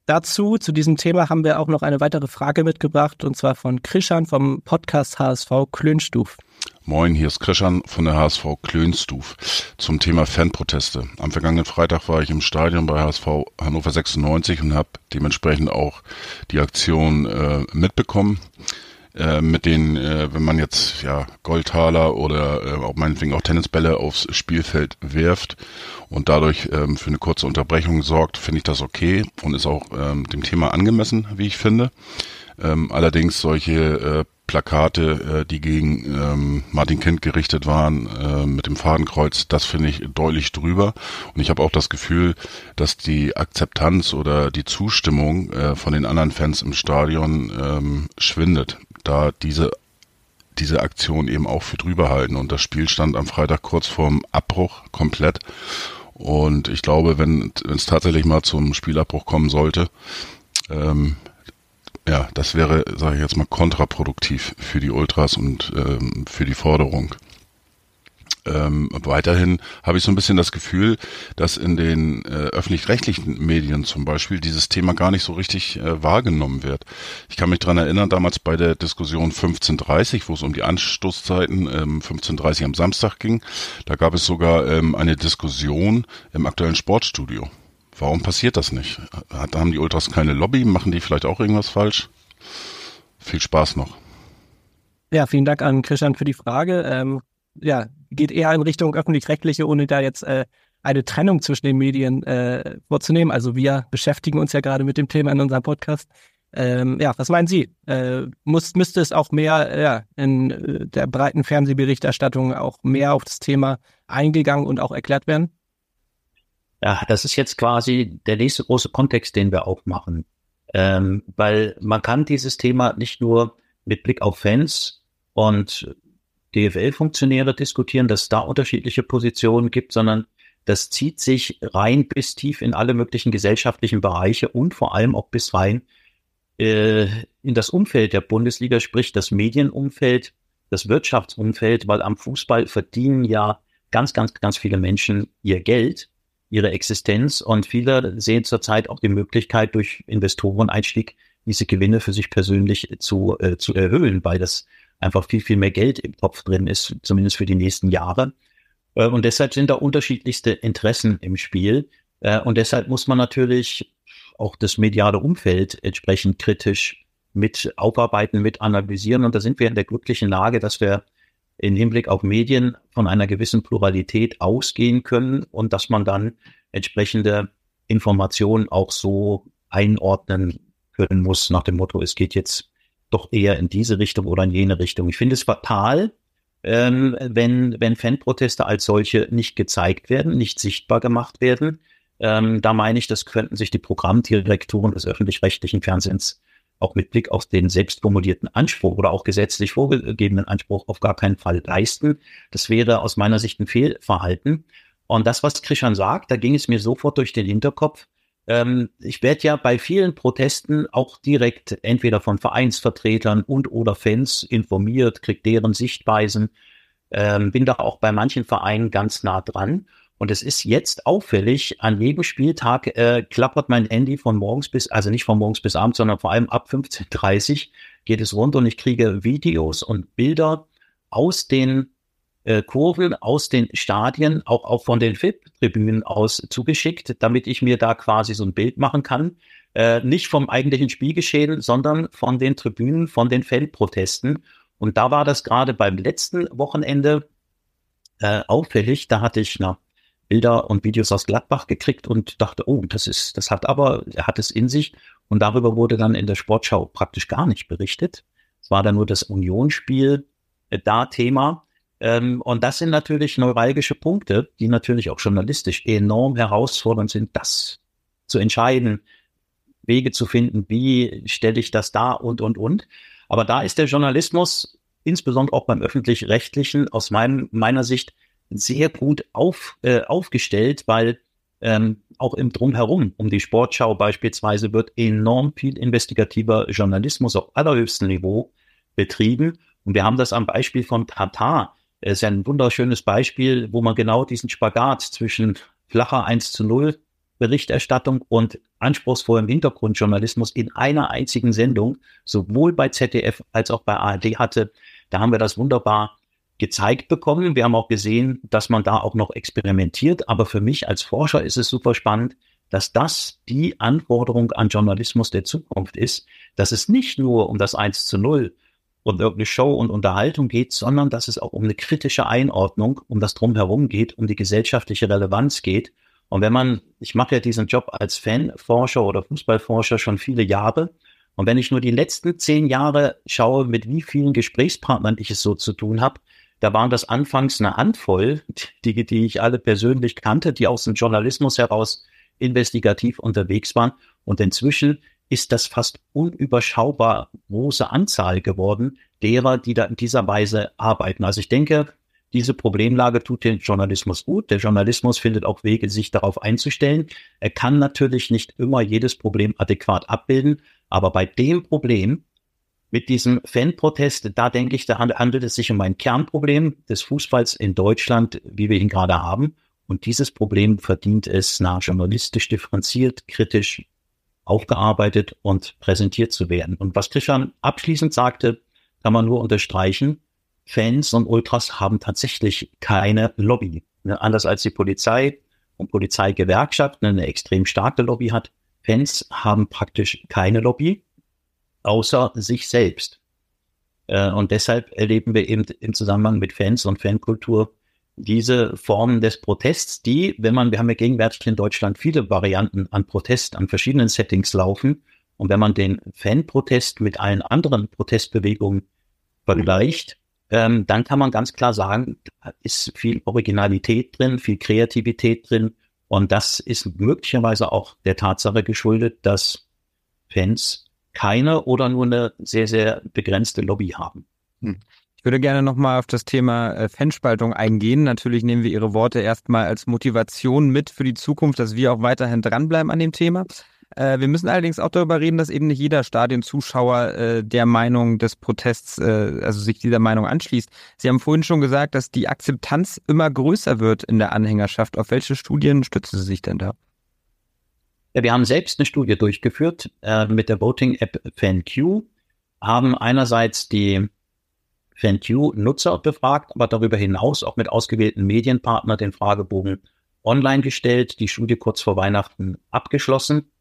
dazu, zu diesem Thema, haben wir auch noch eine weitere Frage mitgebracht und zwar von Krischan vom Podcast HSV Klönstuf. Moin, hier ist Krischan von der HSV Klönstuf zum Thema Fanproteste. Am vergangenen Freitag war ich im Stadion bei HSV Hannover 96 und habe dementsprechend auch die Aktion äh, mitbekommen. Äh, mit denen, äh, wenn man jetzt ja Goldtaler oder äh, auch meinetwegen auch Tennisbälle aufs Spielfeld wirft und dadurch ähm, für eine kurze Unterbrechung sorgt, finde ich das okay und ist auch ähm, dem Thema angemessen, wie ich finde. Ähm, allerdings solche äh, Plakate, äh, die gegen ähm, Martin Kind gerichtet waren äh, mit dem Fadenkreuz, das finde ich deutlich drüber. Und ich habe auch das Gefühl, dass die Akzeptanz oder die Zustimmung äh, von den anderen Fans im Stadion ähm, schwindet da diese diese Aktion eben auch für drüber halten. Und das Spiel stand am Freitag kurz vorm Abbruch komplett. Und ich glaube, wenn es tatsächlich mal zum Spielabbruch kommen sollte, ähm, ja, das wäre, sage ich jetzt mal, kontraproduktiv für die Ultras und ähm, für die Forderung. Ähm, weiterhin habe ich so ein bisschen das Gefühl, dass in den äh, öffentlich-rechtlichen Medien zum Beispiel dieses Thema gar nicht so richtig äh, wahrgenommen wird. Ich kann mich dran erinnern, damals bei der Diskussion 15.30, wo es um die Anstoßzeiten ähm, 15.30 am Samstag ging, da gab es sogar ähm, eine Diskussion im aktuellen Sportstudio. Warum passiert das nicht? Hat, haben die Ultras keine Lobby? Machen die vielleicht auch irgendwas falsch? Viel Spaß noch. Ja, vielen Dank an Christian für die Frage. Ähm, ja, geht eher in Richtung öffentlich-rechtliche, ohne da jetzt äh, eine Trennung zwischen den Medien äh, vorzunehmen. Also wir beschäftigen uns ja gerade mit dem Thema in unserem Podcast. Ähm, ja, was meinen Sie? Äh, muss, müsste es auch mehr ja, in äh, der breiten Fernsehberichterstattung auch mehr auf das Thema eingegangen und auch erklärt werden? Ja, das ist jetzt quasi der nächste große Kontext, den wir aufmachen. Ähm, weil man kann dieses Thema nicht nur mit Blick auf Fans und DFL-Funktionäre diskutieren, dass es da unterschiedliche Positionen gibt, sondern das zieht sich rein bis tief in alle möglichen gesellschaftlichen Bereiche und vor allem auch bis rein äh, in das Umfeld der Bundesliga, sprich das Medienumfeld, das Wirtschaftsumfeld, weil am Fußball verdienen ja ganz, ganz, ganz viele Menschen ihr Geld, ihre Existenz und viele sehen zurzeit auch die Möglichkeit, durch Investoreneinstieg diese Gewinne für sich persönlich zu, äh, zu erhöhen, weil das einfach viel, viel mehr Geld im Topf drin ist, zumindest für die nächsten Jahre. Äh, und deshalb sind da unterschiedlichste Interessen im Spiel. Äh, und deshalb muss man natürlich auch das mediale Umfeld entsprechend kritisch mit aufarbeiten, mit analysieren. Und da sind wir in der glücklichen Lage, dass wir in Hinblick auf Medien von einer gewissen Pluralität ausgehen können und dass man dann entsprechende Informationen auch so einordnen können muss, nach dem Motto, es geht jetzt doch eher in diese Richtung oder in jene Richtung. Ich finde es fatal, ähm, wenn, wenn Fanproteste als solche nicht gezeigt werden, nicht sichtbar gemacht werden. Ähm, da meine ich, das könnten sich die Programmdirektoren des öffentlich-rechtlichen Fernsehens auch mit Blick auf den selbst formulierten Anspruch oder auch gesetzlich vorgegebenen Anspruch auf gar keinen Fall leisten. Das wäre aus meiner Sicht ein Fehlverhalten. Und das, was Christian sagt, da ging es mir sofort durch den Hinterkopf. Ähm, ich werde ja bei vielen Protesten auch direkt entweder von Vereinsvertretern und oder Fans informiert, kriege deren Sichtweisen, ähm, bin da auch bei manchen Vereinen ganz nah dran. Und es ist jetzt auffällig, an jedem Spieltag äh, klappert mein Handy von morgens bis, also nicht von morgens bis abends, sondern vor allem ab 15.30 geht es rund und ich kriege Videos und Bilder aus den äh, Kurven, aus den Stadien, auch, auch von den FIP-Tribünen aus zugeschickt, damit ich mir da quasi so ein Bild machen kann. Äh, nicht vom eigentlichen Spielgeschehen, sondern von den Tribünen, von den Feldprotesten. Und da war das gerade beim letzten Wochenende äh, auffällig. Da hatte ich, na, Bilder und Videos aus Gladbach gekriegt und dachte, oh, das ist, das hat aber, er hat es in sich. Und darüber wurde dann in der Sportschau praktisch gar nicht berichtet. Es war dann nur das Unionsspiel äh, da Thema. Ähm, und das sind natürlich neuralgische Punkte, die natürlich auch journalistisch enorm herausfordernd sind, das zu entscheiden, Wege zu finden, wie stelle ich das dar und, und, und. Aber da ist der Journalismus, insbesondere auch beim öffentlich-rechtlichen, aus meinem, meiner Sicht sehr gut auf, äh, aufgestellt, weil ähm, auch im Drumherum, um die Sportschau beispielsweise, wird enorm viel investigativer Journalismus auf allerhöchstem Niveau betrieben. Und wir haben das am Beispiel von Tatar. Es ist ein wunderschönes Beispiel, wo man genau diesen Spagat zwischen flacher 1 zu 0 Berichterstattung und anspruchsvollem Hintergrundjournalismus in einer einzigen Sendung, sowohl bei ZDF als auch bei ARD hatte. Da haben wir das wunderbar gezeigt bekommen. Wir haben auch gesehen, dass man da auch noch experimentiert. Aber für mich als Forscher ist es super spannend, dass das die Anforderung an Journalismus der Zukunft ist, dass es nicht nur um das 1 zu 0 und irgendeine Show und Unterhaltung geht, sondern dass es auch um eine kritische Einordnung, um das Drumherum geht, um die gesellschaftliche Relevanz geht. Und wenn man, ich mache ja diesen Job als Fanforscher oder Fußballforscher schon viele Jahre, und wenn ich nur die letzten zehn Jahre schaue, mit wie vielen Gesprächspartnern ich es so zu tun habe, da waren das anfangs eine Handvoll, die, die ich alle persönlich kannte, die aus dem Journalismus heraus investigativ unterwegs waren. Und inzwischen ist das fast unüberschaubar große Anzahl geworden derer, die da in dieser Weise arbeiten. Also ich denke, diese Problemlage tut den Journalismus gut. Der Journalismus findet auch Wege, sich darauf einzustellen. Er kann natürlich nicht immer jedes Problem adäquat abbilden, aber bei dem Problem mit diesem Fanprotest, da denke ich, da handelt es sich um ein Kernproblem des Fußballs in Deutschland, wie wir ihn gerade haben. Und dieses Problem verdient es, nach journalistisch differenziert, kritisch aufgearbeitet und präsentiert zu werden. Und was Christian abschließend sagte, kann man nur unterstreichen. Fans und Ultras haben tatsächlich keine Lobby. Ne, anders als die Polizei und Polizeigewerkschaften eine extrem starke Lobby hat. Fans haben praktisch keine Lobby außer sich selbst. Äh, und deshalb erleben wir eben im Zusammenhang mit Fans und Fankultur diese Formen des Protests, die, wenn man, wir haben ja gegenwärtig in Deutschland viele Varianten an Protest, an verschiedenen Settings laufen. Und wenn man den Fanprotest mit allen anderen Protestbewegungen vergleicht, ähm, dann kann man ganz klar sagen, da ist viel Originalität drin, viel Kreativität drin. Und das ist möglicherweise auch der Tatsache geschuldet, dass Fans keine oder nur eine sehr, sehr begrenzte Lobby haben. Hm. Ich würde gerne nochmal auf das Thema äh, Fanspaltung eingehen. Natürlich nehmen wir Ihre Worte erstmal als Motivation mit für die Zukunft, dass wir auch weiterhin dranbleiben an dem Thema. Äh, wir müssen allerdings auch darüber reden, dass eben nicht jeder Stadionzuschauer äh, der Meinung des Protests, also sich dieser Meinung anschließt. Sie haben vorhin schon gesagt, dass die Akzeptanz immer größer wird in der Anhängerschaft. Auf welche Studien stützen Sie sich denn da? Ja, wir haben selbst eine Studie durchgeführt äh, mit der Voting-App FanQ, haben einerseits die FanQ-Nutzer befragt, aber darüber hinaus auch mit ausgewählten Medienpartnern den Fragebogen online gestellt, die Studie kurz vor Weihnachten abgeschlossen.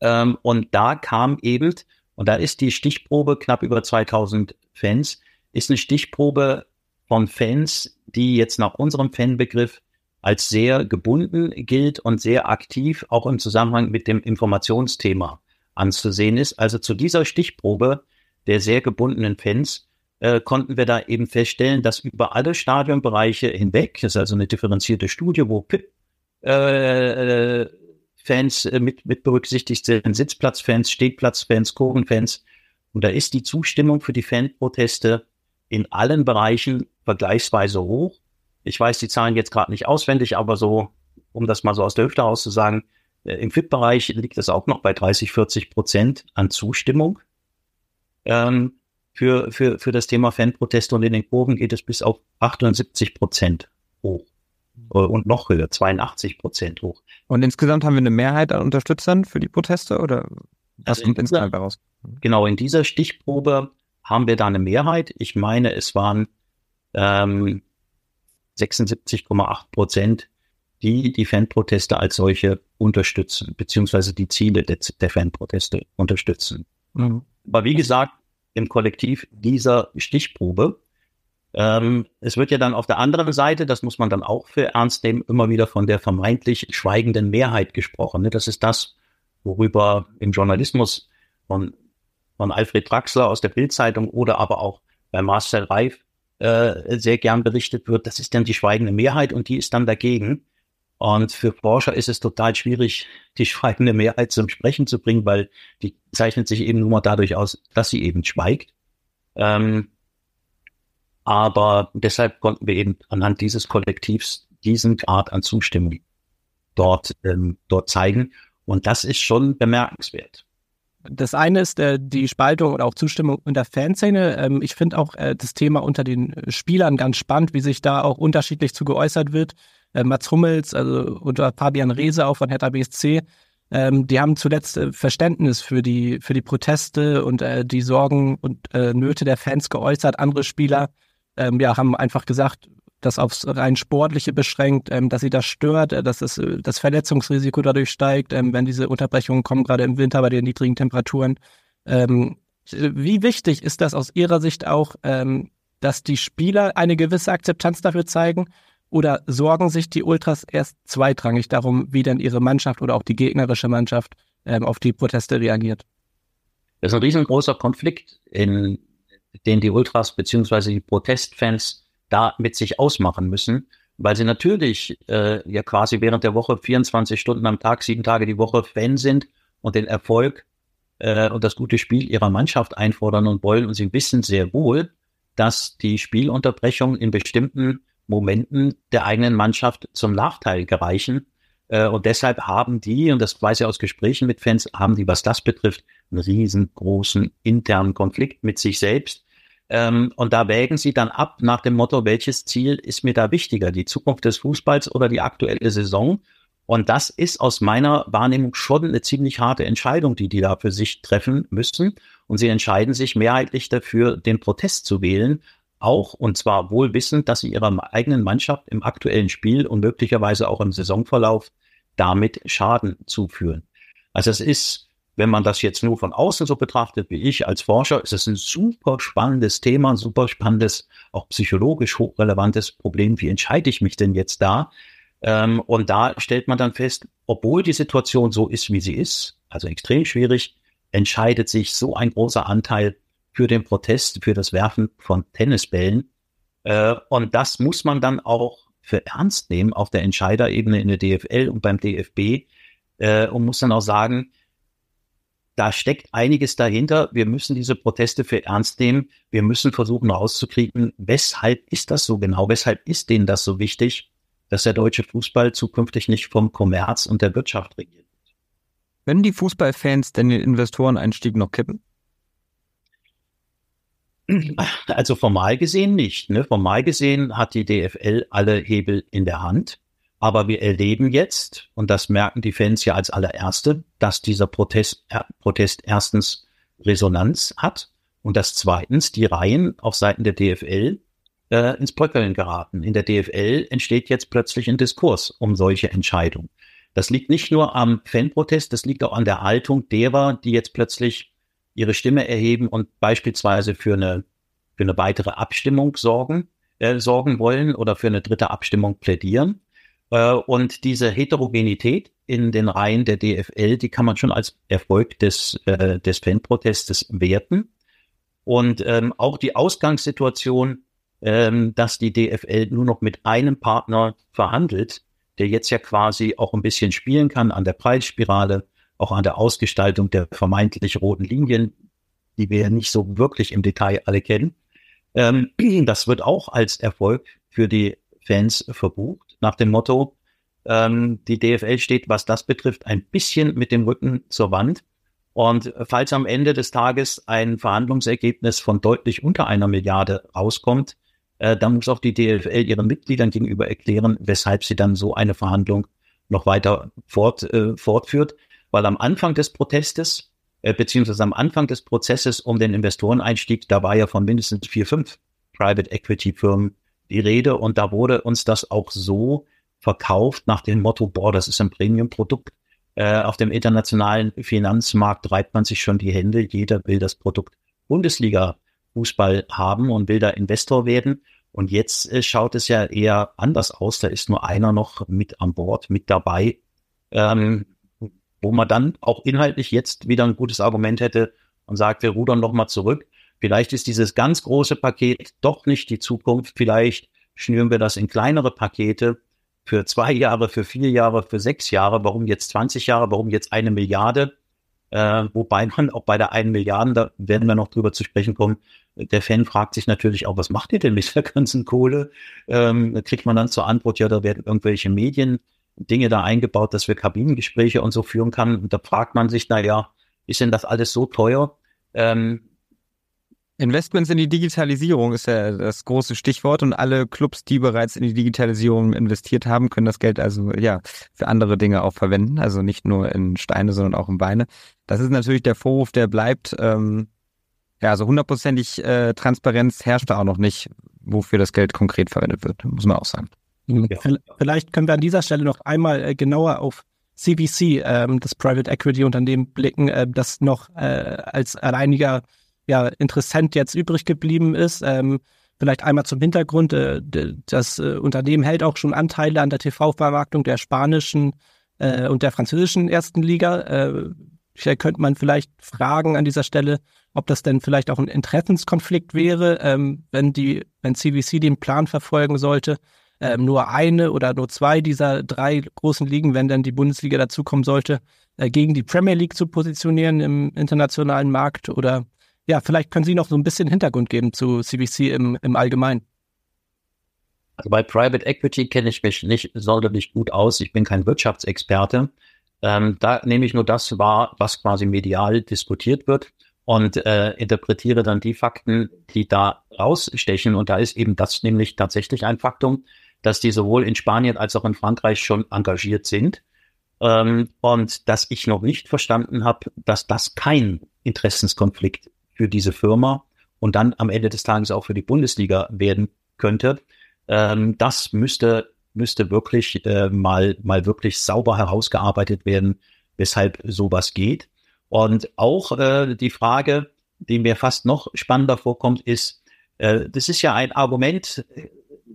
Ähm, und da kam eben, und da ist die Stichprobe knapp über 2000 Fans, ist eine Stichprobe von Fans, die jetzt nach unserem Fanbegriff als sehr gebunden gilt und sehr aktiv auch im Zusammenhang mit dem Informationsthema anzusehen ist. Also zu dieser Stichprobe der sehr gebundenen Fans äh, konnten wir da eben feststellen, dass über alle Stadionbereiche hinweg, das ist also eine differenzierte Studie, wo PIP äh, äh, Fans äh, mit, mit berücksichtigt sind, Sitzplatzfans, Stehplatzfans, Kurvenfans. Und da ist die Zustimmung für die Fanproteste in allen Bereichen vergleichsweise hoch. Ich weiß die Zahlen jetzt gerade nicht auswendig, aber so, um das mal so aus der Hüfte auszusagen, äh, im FIT-Bereich liegt es auch noch bei 30, 40 Prozent an Zustimmung ähm, für, für, für das Thema Fanproteste und in den Kurven geht es bis auf 78 Prozent hoch. Äh, und noch höher, 82 Prozent hoch. Und insgesamt haben wir eine Mehrheit an Unterstützern für die Proteste oder was Also kommt in insgesamt daraus? Genau, in dieser Stichprobe haben wir da eine Mehrheit. Ich meine, es waren ähm, 76,8 Prozent, die die Fanproteste als solche unterstützen, beziehungsweise die Ziele der, der Fanproteste unterstützen. Mhm. Aber wie gesagt, im Kollektiv dieser Stichprobe. Ähm, es wird ja dann auf der anderen Seite, das muss man dann auch für ernst nehmen, immer wieder von der vermeintlich schweigenden Mehrheit gesprochen. Ne? Das ist das, worüber im Journalismus von, von Alfred Draxler aus der Bildzeitung oder aber auch bei Marcel Reif äh, sehr gern berichtet wird. Das ist dann die schweigende Mehrheit und die ist dann dagegen. Und für Forscher ist es total schwierig, die schweigende Mehrheit zum Sprechen zu bringen, weil die zeichnet sich eben nur mal dadurch aus, dass sie eben schweigt. Ähm, aber deshalb konnten wir eben anhand dieses Kollektivs diesen Grad an Zustimmung dort, ähm, dort zeigen. Und das ist schon bemerkenswert. Das eine ist äh, die Spaltung oder auch Zustimmung in der Fanszene. Ähm, ich finde auch äh, das Thema unter den äh, Spielern ganz spannend, wie sich da auch unterschiedlich zu geäußert wird. Äh, Mats Hummels, also unter Fabian Reese auch von Hertha BSC, ähm, die haben zuletzt äh, Verständnis für die, für die Proteste und äh, die Sorgen und äh, Nöte der Fans geäußert. Andere Spieler ähm, ja, haben einfach gesagt, das aufs rein Sportliche beschränkt, ähm, dass sie das stört, äh, dass es, äh, das Verletzungsrisiko dadurch steigt, ähm, wenn diese Unterbrechungen kommen, gerade im Winter bei den niedrigen Temperaturen. Ähm, wie wichtig ist das aus Ihrer Sicht auch, ähm, dass die Spieler eine gewisse Akzeptanz dafür zeigen? Oder sorgen sich die Ultras erst zweitrangig darum, wie denn ihre Mannschaft oder auch die gegnerische Mannschaft ähm, auf die Proteste reagiert? Das ist ein riesengroßer Konflikt, in den die Ultras beziehungsweise die Protestfans da mit sich ausmachen müssen, weil sie natürlich äh, ja quasi während der Woche 24 Stunden am Tag, sieben Tage die Woche Fan sind und den Erfolg äh, und das gute Spiel ihrer Mannschaft einfordern und wollen. Und sie wissen sehr wohl, dass die Spielunterbrechung in bestimmten Momenten der eigenen Mannschaft zum Nachteil gereichen. Äh, und deshalb haben die, und das weiß ich aus Gesprächen mit Fans, haben die, was das betrifft, einen riesengroßen internen Konflikt mit sich selbst. Ähm, und da wägen sie dann ab nach dem Motto, welches Ziel ist mir da wichtiger, die Zukunft des Fußballs oder die aktuelle Saison? Und das ist aus meiner Wahrnehmung schon eine ziemlich harte Entscheidung, die die da für sich treffen müssen. Und sie entscheiden sich mehrheitlich dafür, den Protest zu wählen, auch und zwar wohl wissend, dass sie ihrer eigenen Mannschaft im aktuellen Spiel und möglicherweise auch im Saisonverlauf damit Schaden zuführen. Also es ist, wenn man das jetzt nur von außen so betrachtet wie ich als Forscher, ist es ein super spannendes Thema, ein super spannendes, auch psychologisch hochrelevantes Problem. Wie entscheide ich mich denn jetzt da? Ähm, und da stellt man dann fest, obwohl die Situation so ist, wie sie ist, also extrem schwierig, entscheidet sich so ein großer Anteil für den Protest, für das Werfen von Tennisbällen. Äh, und das muss man dann auch für ernst nehmen auf der Entscheiderebene in der DFL und beim DFB äh, und muss dann auch sagen, da steckt einiges dahinter. Wir müssen diese Proteste für ernst nehmen. Wir müssen versuchen rauszukriegen, weshalb ist das so genau? Weshalb ist denen das so wichtig, dass der deutsche Fußball zukünftig nicht vom Kommerz und der Wirtschaft regiert wird? Können die Fußballfans denn den Investoreneinstieg noch kippen? Also formal gesehen nicht. Ne? Formal gesehen hat die DFL alle Hebel in der Hand. Aber wir erleben jetzt, und das merken die Fans ja als allererste, dass dieser Protest, Protest erstens Resonanz hat und dass zweitens die Reihen auf Seiten der DFL äh, ins Bröckeln geraten. In der DFL entsteht jetzt plötzlich ein Diskurs um solche Entscheidungen. Das liegt nicht nur am Fanprotest, das liegt auch an der Haltung derer, die jetzt plötzlich ihre Stimme erheben und beispielsweise für eine, für eine weitere Abstimmung sorgen, äh, sorgen wollen oder für eine dritte Abstimmung plädieren. Äh, und diese Heterogenität in den Reihen der DFL, die kann man schon als Erfolg des, äh, des Fanprotestes werten. Und ähm, auch die Ausgangssituation, ähm, dass die DFL nur noch mit einem Partner verhandelt, der jetzt ja quasi auch ein bisschen spielen kann an der Preisspirale, auch an der Ausgestaltung der vermeintlich roten Linien, die wir ja nicht so wirklich im Detail alle kennen. Ähm, das wird auch als Erfolg für die Fans verbucht, nach dem Motto, ähm, die DFL steht, was das betrifft, ein bisschen mit dem Rücken zur Wand. Und falls am Ende des Tages ein Verhandlungsergebnis von deutlich unter einer Milliarde rauskommt, äh, dann muss auch die DFL ihren Mitgliedern gegenüber erklären, weshalb sie dann so eine Verhandlung noch weiter fort, äh, fortführt. Weil am Anfang des Protestes, äh, beziehungsweise am Anfang des Prozesses um den Investoreneinstieg, da war ja von mindestens vier, fünf Private Equity Firmen die Rede und da wurde uns das auch so verkauft nach dem Motto, boah, das ist ein Premium-Produkt. Äh, auf dem internationalen Finanzmarkt reibt man sich schon die Hände. Jeder will das Produkt Bundesliga Fußball haben und will da Investor werden. Und jetzt äh, schaut es ja eher anders aus. Da ist nur einer noch mit an Bord, mit dabei, ähm, wo man dann auch inhaltlich jetzt wieder ein gutes Argument hätte und sagt, wir rudern noch mal zurück. Vielleicht ist dieses ganz große Paket doch nicht die Zukunft. Vielleicht schnüren wir das in kleinere Pakete für zwei Jahre, für vier Jahre, für sechs Jahre. Warum jetzt 20 Jahre? Warum jetzt eine Milliarde? Äh, wobei man auch bei der einen Milliarde, da werden wir noch drüber zu sprechen kommen, der Fan fragt sich natürlich auch, was macht ihr denn mit der ganzen Kohle? Ähm, da kriegt man dann zur Antwort, ja, da werden irgendwelche Medien Dinge da eingebaut, dass wir Kabinengespräche und so führen kann. Und da fragt man sich, na ja, ist denn das alles so teuer? Ähm, Investments in die Digitalisierung ist ja das große Stichwort und alle Clubs, die bereits in die Digitalisierung investiert haben, können das Geld also ja für andere Dinge auch verwenden, also nicht nur in Steine, sondern auch in Beine. Das ist natürlich der Vorwurf, der bleibt. Ähm, ja, also hundertprozentig äh, Transparenz herrscht da auch noch nicht, wofür das Geld konkret verwendet wird, muss man auch sagen. Ja. Vielleicht können wir an dieser Stelle noch einmal äh, genauer auf CVC, ähm, das Private Equity Unternehmen, blicken, äh, das noch äh, als alleiniger ja, Interessent jetzt übrig geblieben ist. Ähm, vielleicht einmal zum Hintergrund. Äh, das äh, Unternehmen hält auch schon Anteile an der TV-Vermarktung der spanischen äh, und der französischen ersten Liga. Äh, könnte man vielleicht fragen an dieser Stelle, ob das denn vielleicht auch ein Interessenskonflikt wäre, ähm, wenn die, wenn CVC den Plan verfolgen sollte, ähm, nur eine oder nur zwei dieser drei großen Ligen, wenn dann die Bundesliga dazukommen sollte, äh, gegen die Premier League zu positionieren im internationalen Markt oder ja, vielleicht können Sie noch so ein bisschen Hintergrund geben zu CBC im, im Allgemeinen. Also bei Private Equity kenne ich mich nicht sonderlich gut aus. Ich bin kein Wirtschaftsexperte. Ähm, da nehme ich nur das wahr, was quasi medial diskutiert wird und äh, interpretiere dann die Fakten, die da rausstechen. Und da ist eben das nämlich tatsächlich ein Faktum, dass die sowohl in Spanien als auch in Frankreich schon engagiert sind. Ähm, und dass ich noch nicht verstanden habe, dass das kein Interessenskonflikt für diese Firma und dann am Ende des Tages auch für die Bundesliga werden könnte. Ähm, das müsste, müsste wirklich äh, mal, mal wirklich sauber herausgearbeitet werden, weshalb sowas geht. Und auch äh, die Frage, die mir fast noch spannender vorkommt, ist, äh, das ist ja ein Argument,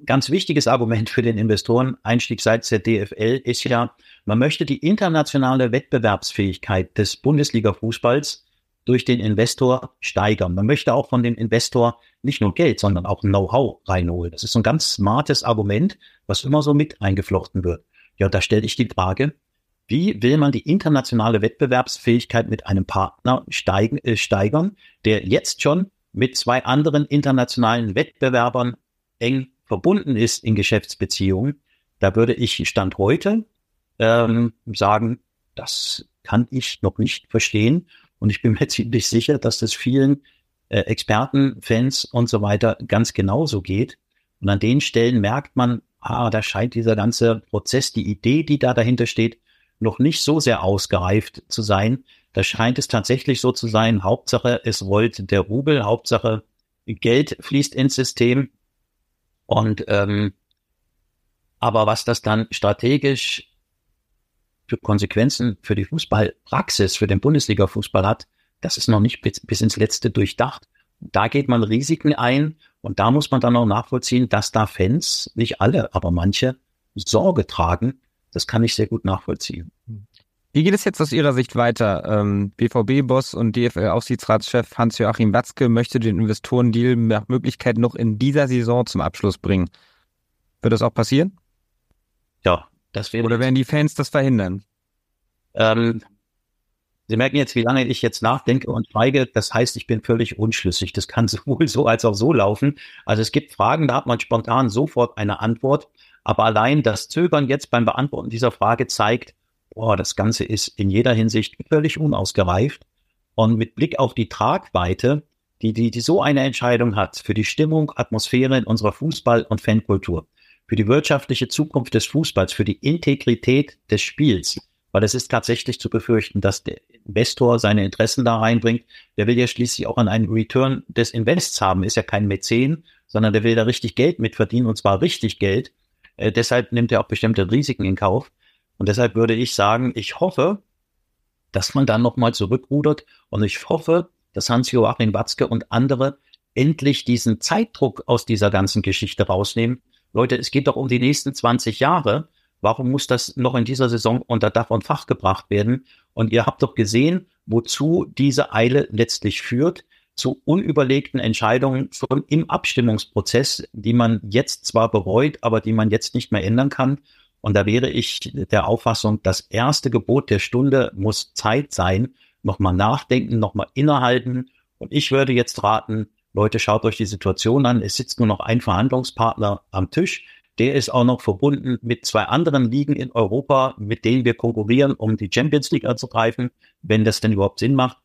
ganz wichtiges Argument für den Investoreneinstieg seitens der DFL ist ja, man möchte die internationale Wettbewerbsfähigkeit des Bundesliga-Fußballs durch den Investor steigern. Man möchte auch von dem Investor nicht nur Geld, sondern auch Know-how reinholen. Das ist so ein ganz smartes Argument, was immer so mit eingeflochten wird. Ja, da stelle ich die Frage, wie will man die internationale Wettbewerbsfähigkeit mit einem Partner steigen, äh, steigern, der jetzt schon mit zwei anderen internationalen Wettbewerbern eng verbunden ist in Geschäftsbeziehungen? Da würde ich Stand heute ähm, sagen, das kann ich noch nicht verstehen. Und ich bin mir ziemlich sicher, dass das vielen äh, Experten, Fans und so weiter ganz genauso geht. Und an den Stellen merkt man, ah, da scheint dieser ganze Prozess, die Idee, die da dahinter steht, noch nicht so sehr ausgereift zu sein. Da scheint es tatsächlich so zu sein, Hauptsache es wollte der Rubel, Hauptsache Geld fließt ins System. Und ähm, aber was das dann strategisch für Konsequenzen für die Fußballpraxis, für den Bundesliga-Fußball hat, das ist noch nicht bis, bis ins Letzte durchdacht. Da geht man Risiken ein und da muss man dann auch nachvollziehen, dass da Fans, nicht alle, aber manche, Sorge tragen. Das kann ich sehr gut nachvollziehen. Wie geht es jetzt aus Ihrer Sicht weiter? Ähm, BVB-Boss und DFL-Aufsichtsratschef Hans-Joachim Watzke möchte den Investorendeal nach Möglichkeit noch in dieser Saison zum Abschluss bringen. Wird das auch passieren? Ja, das wäre. Oder werden die Fans das verhindern? Ähm, Sie merken jetzt, wie lange ich jetzt nachdenke und schweige. Das heißt, ich bin völlig unschlüssig. Das kann sowohl so als auch so laufen. Also es gibt Fragen, da hat man spontan sofort eine Antwort. Aber allein das Zögern jetzt beim Beantworten dieser Frage zeigt, boah, das Ganze ist in jeder Hinsicht völlig unausgereift. Und mit Blick auf die Tragweite, die, die, die so eine Entscheidung hat für die Stimmung, Atmosphäre in unserer Fußball- und Fankultur, für die wirtschaftliche Zukunft des Fußballs, für die Integrität des Spiels, weil es ist tatsächlich zu befürchten, dass der Investor seine Interessen da reinbringt. Der will ja schließlich auch an einen Return des Invests haben, ist ja kein Mäzen, sondern der will da richtig Geld mitverdienen und zwar richtig Geld. Äh, deshalb nimmt er auch bestimmte Risiken in Kauf. Und deshalb würde ich sagen, ich hoffe, dass man dann nochmal zurückrudert und ich hoffe, dass Hans-Joachim Watzke und andere endlich diesen Zeitdruck aus dieser ganzen Geschichte rausnehmen. Leute, es geht doch um die nächsten 20 Jahre. Warum muss das noch in dieser Saison unter Dach und Fach gebracht werden? Und ihr habt doch gesehen, wozu diese Eile letztlich führt zu unüberlegten Entscheidungen schon im Abstimmungsprozess, die man jetzt zwar bereut, aber die man jetzt nicht mehr ändern kann. Und da wäre ich der Auffassung, das erste Gebot der Stunde muss Zeit sein, nochmal nachdenken, nochmal innehalten. Und ich würde jetzt raten, Leute, schaut euch die Situation an. Es sitzt nur noch ein Verhandlungspartner am Tisch. Der ist auch noch verbunden mit zwei anderen Ligen in Europa, mit denen wir konkurrieren, um die Champions League anzugreifen, wenn das denn überhaupt Sinn macht.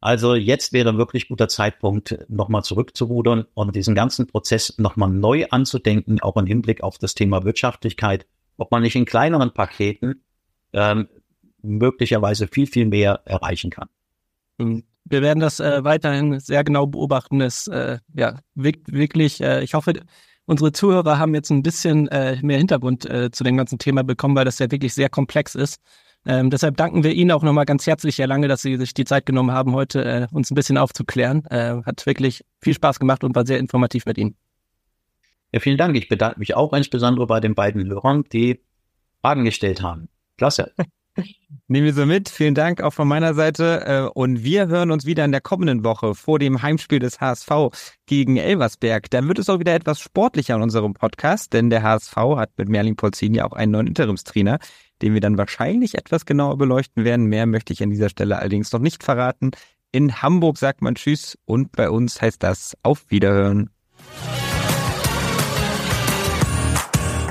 Also jetzt wäre wirklich guter Zeitpunkt, nochmal zurückzurudern und diesen ganzen Prozess nochmal neu anzudenken, auch im Hinblick auf das Thema Wirtschaftlichkeit, ob man nicht in kleineren Paketen ähm, möglicherweise viel, viel mehr erreichen kann. Wir werden das äh, weiterhin sehr genau beobachten. Es, äh, ja, wirklich, äh, ich hoffe, unsere Zuhörer haben jetzt ein bisschen äh, mehr Hintergrund äh, zu dem ganzen Thema bekommen, weil das ja wirklich sehr komplex ist. Ähm, deshalb danken wir Ihnen auch nochmal ganz herzlich, Herr Lange, dass Sie sich die Zeit genommen haben, heute äh, uns ein bisschen aufzuklären. Äh, hat wirklich viel Spaß gemacht und war sehr informativ mit Ihnen. Ja, vielen Dank. Ich bedanke mich auch insbesondere bei den beiden Hörern, die Fragen gestellt haben. Klasse. Nehmen wir so mit. Vielen Dank auch von meiner Seite. Äh, und wir hören uns wieder in der kommenden Woche vor dem Heimspiel des HSV gegen Elversberg. Da wird es auch wieder etwas sportlicher in unserem Podcast, denn der HSV hat mit Merlin Polzini auch einen neuen Interimstrainer, den wir dann wahrscheinlich etwas genauer beleuchten werden. Mehr möchte ich an dieser Stelle allerdings noch nicht verraten. In Hamburg sagt man Tschüss und bei uns heißt das Auf Wiederhören.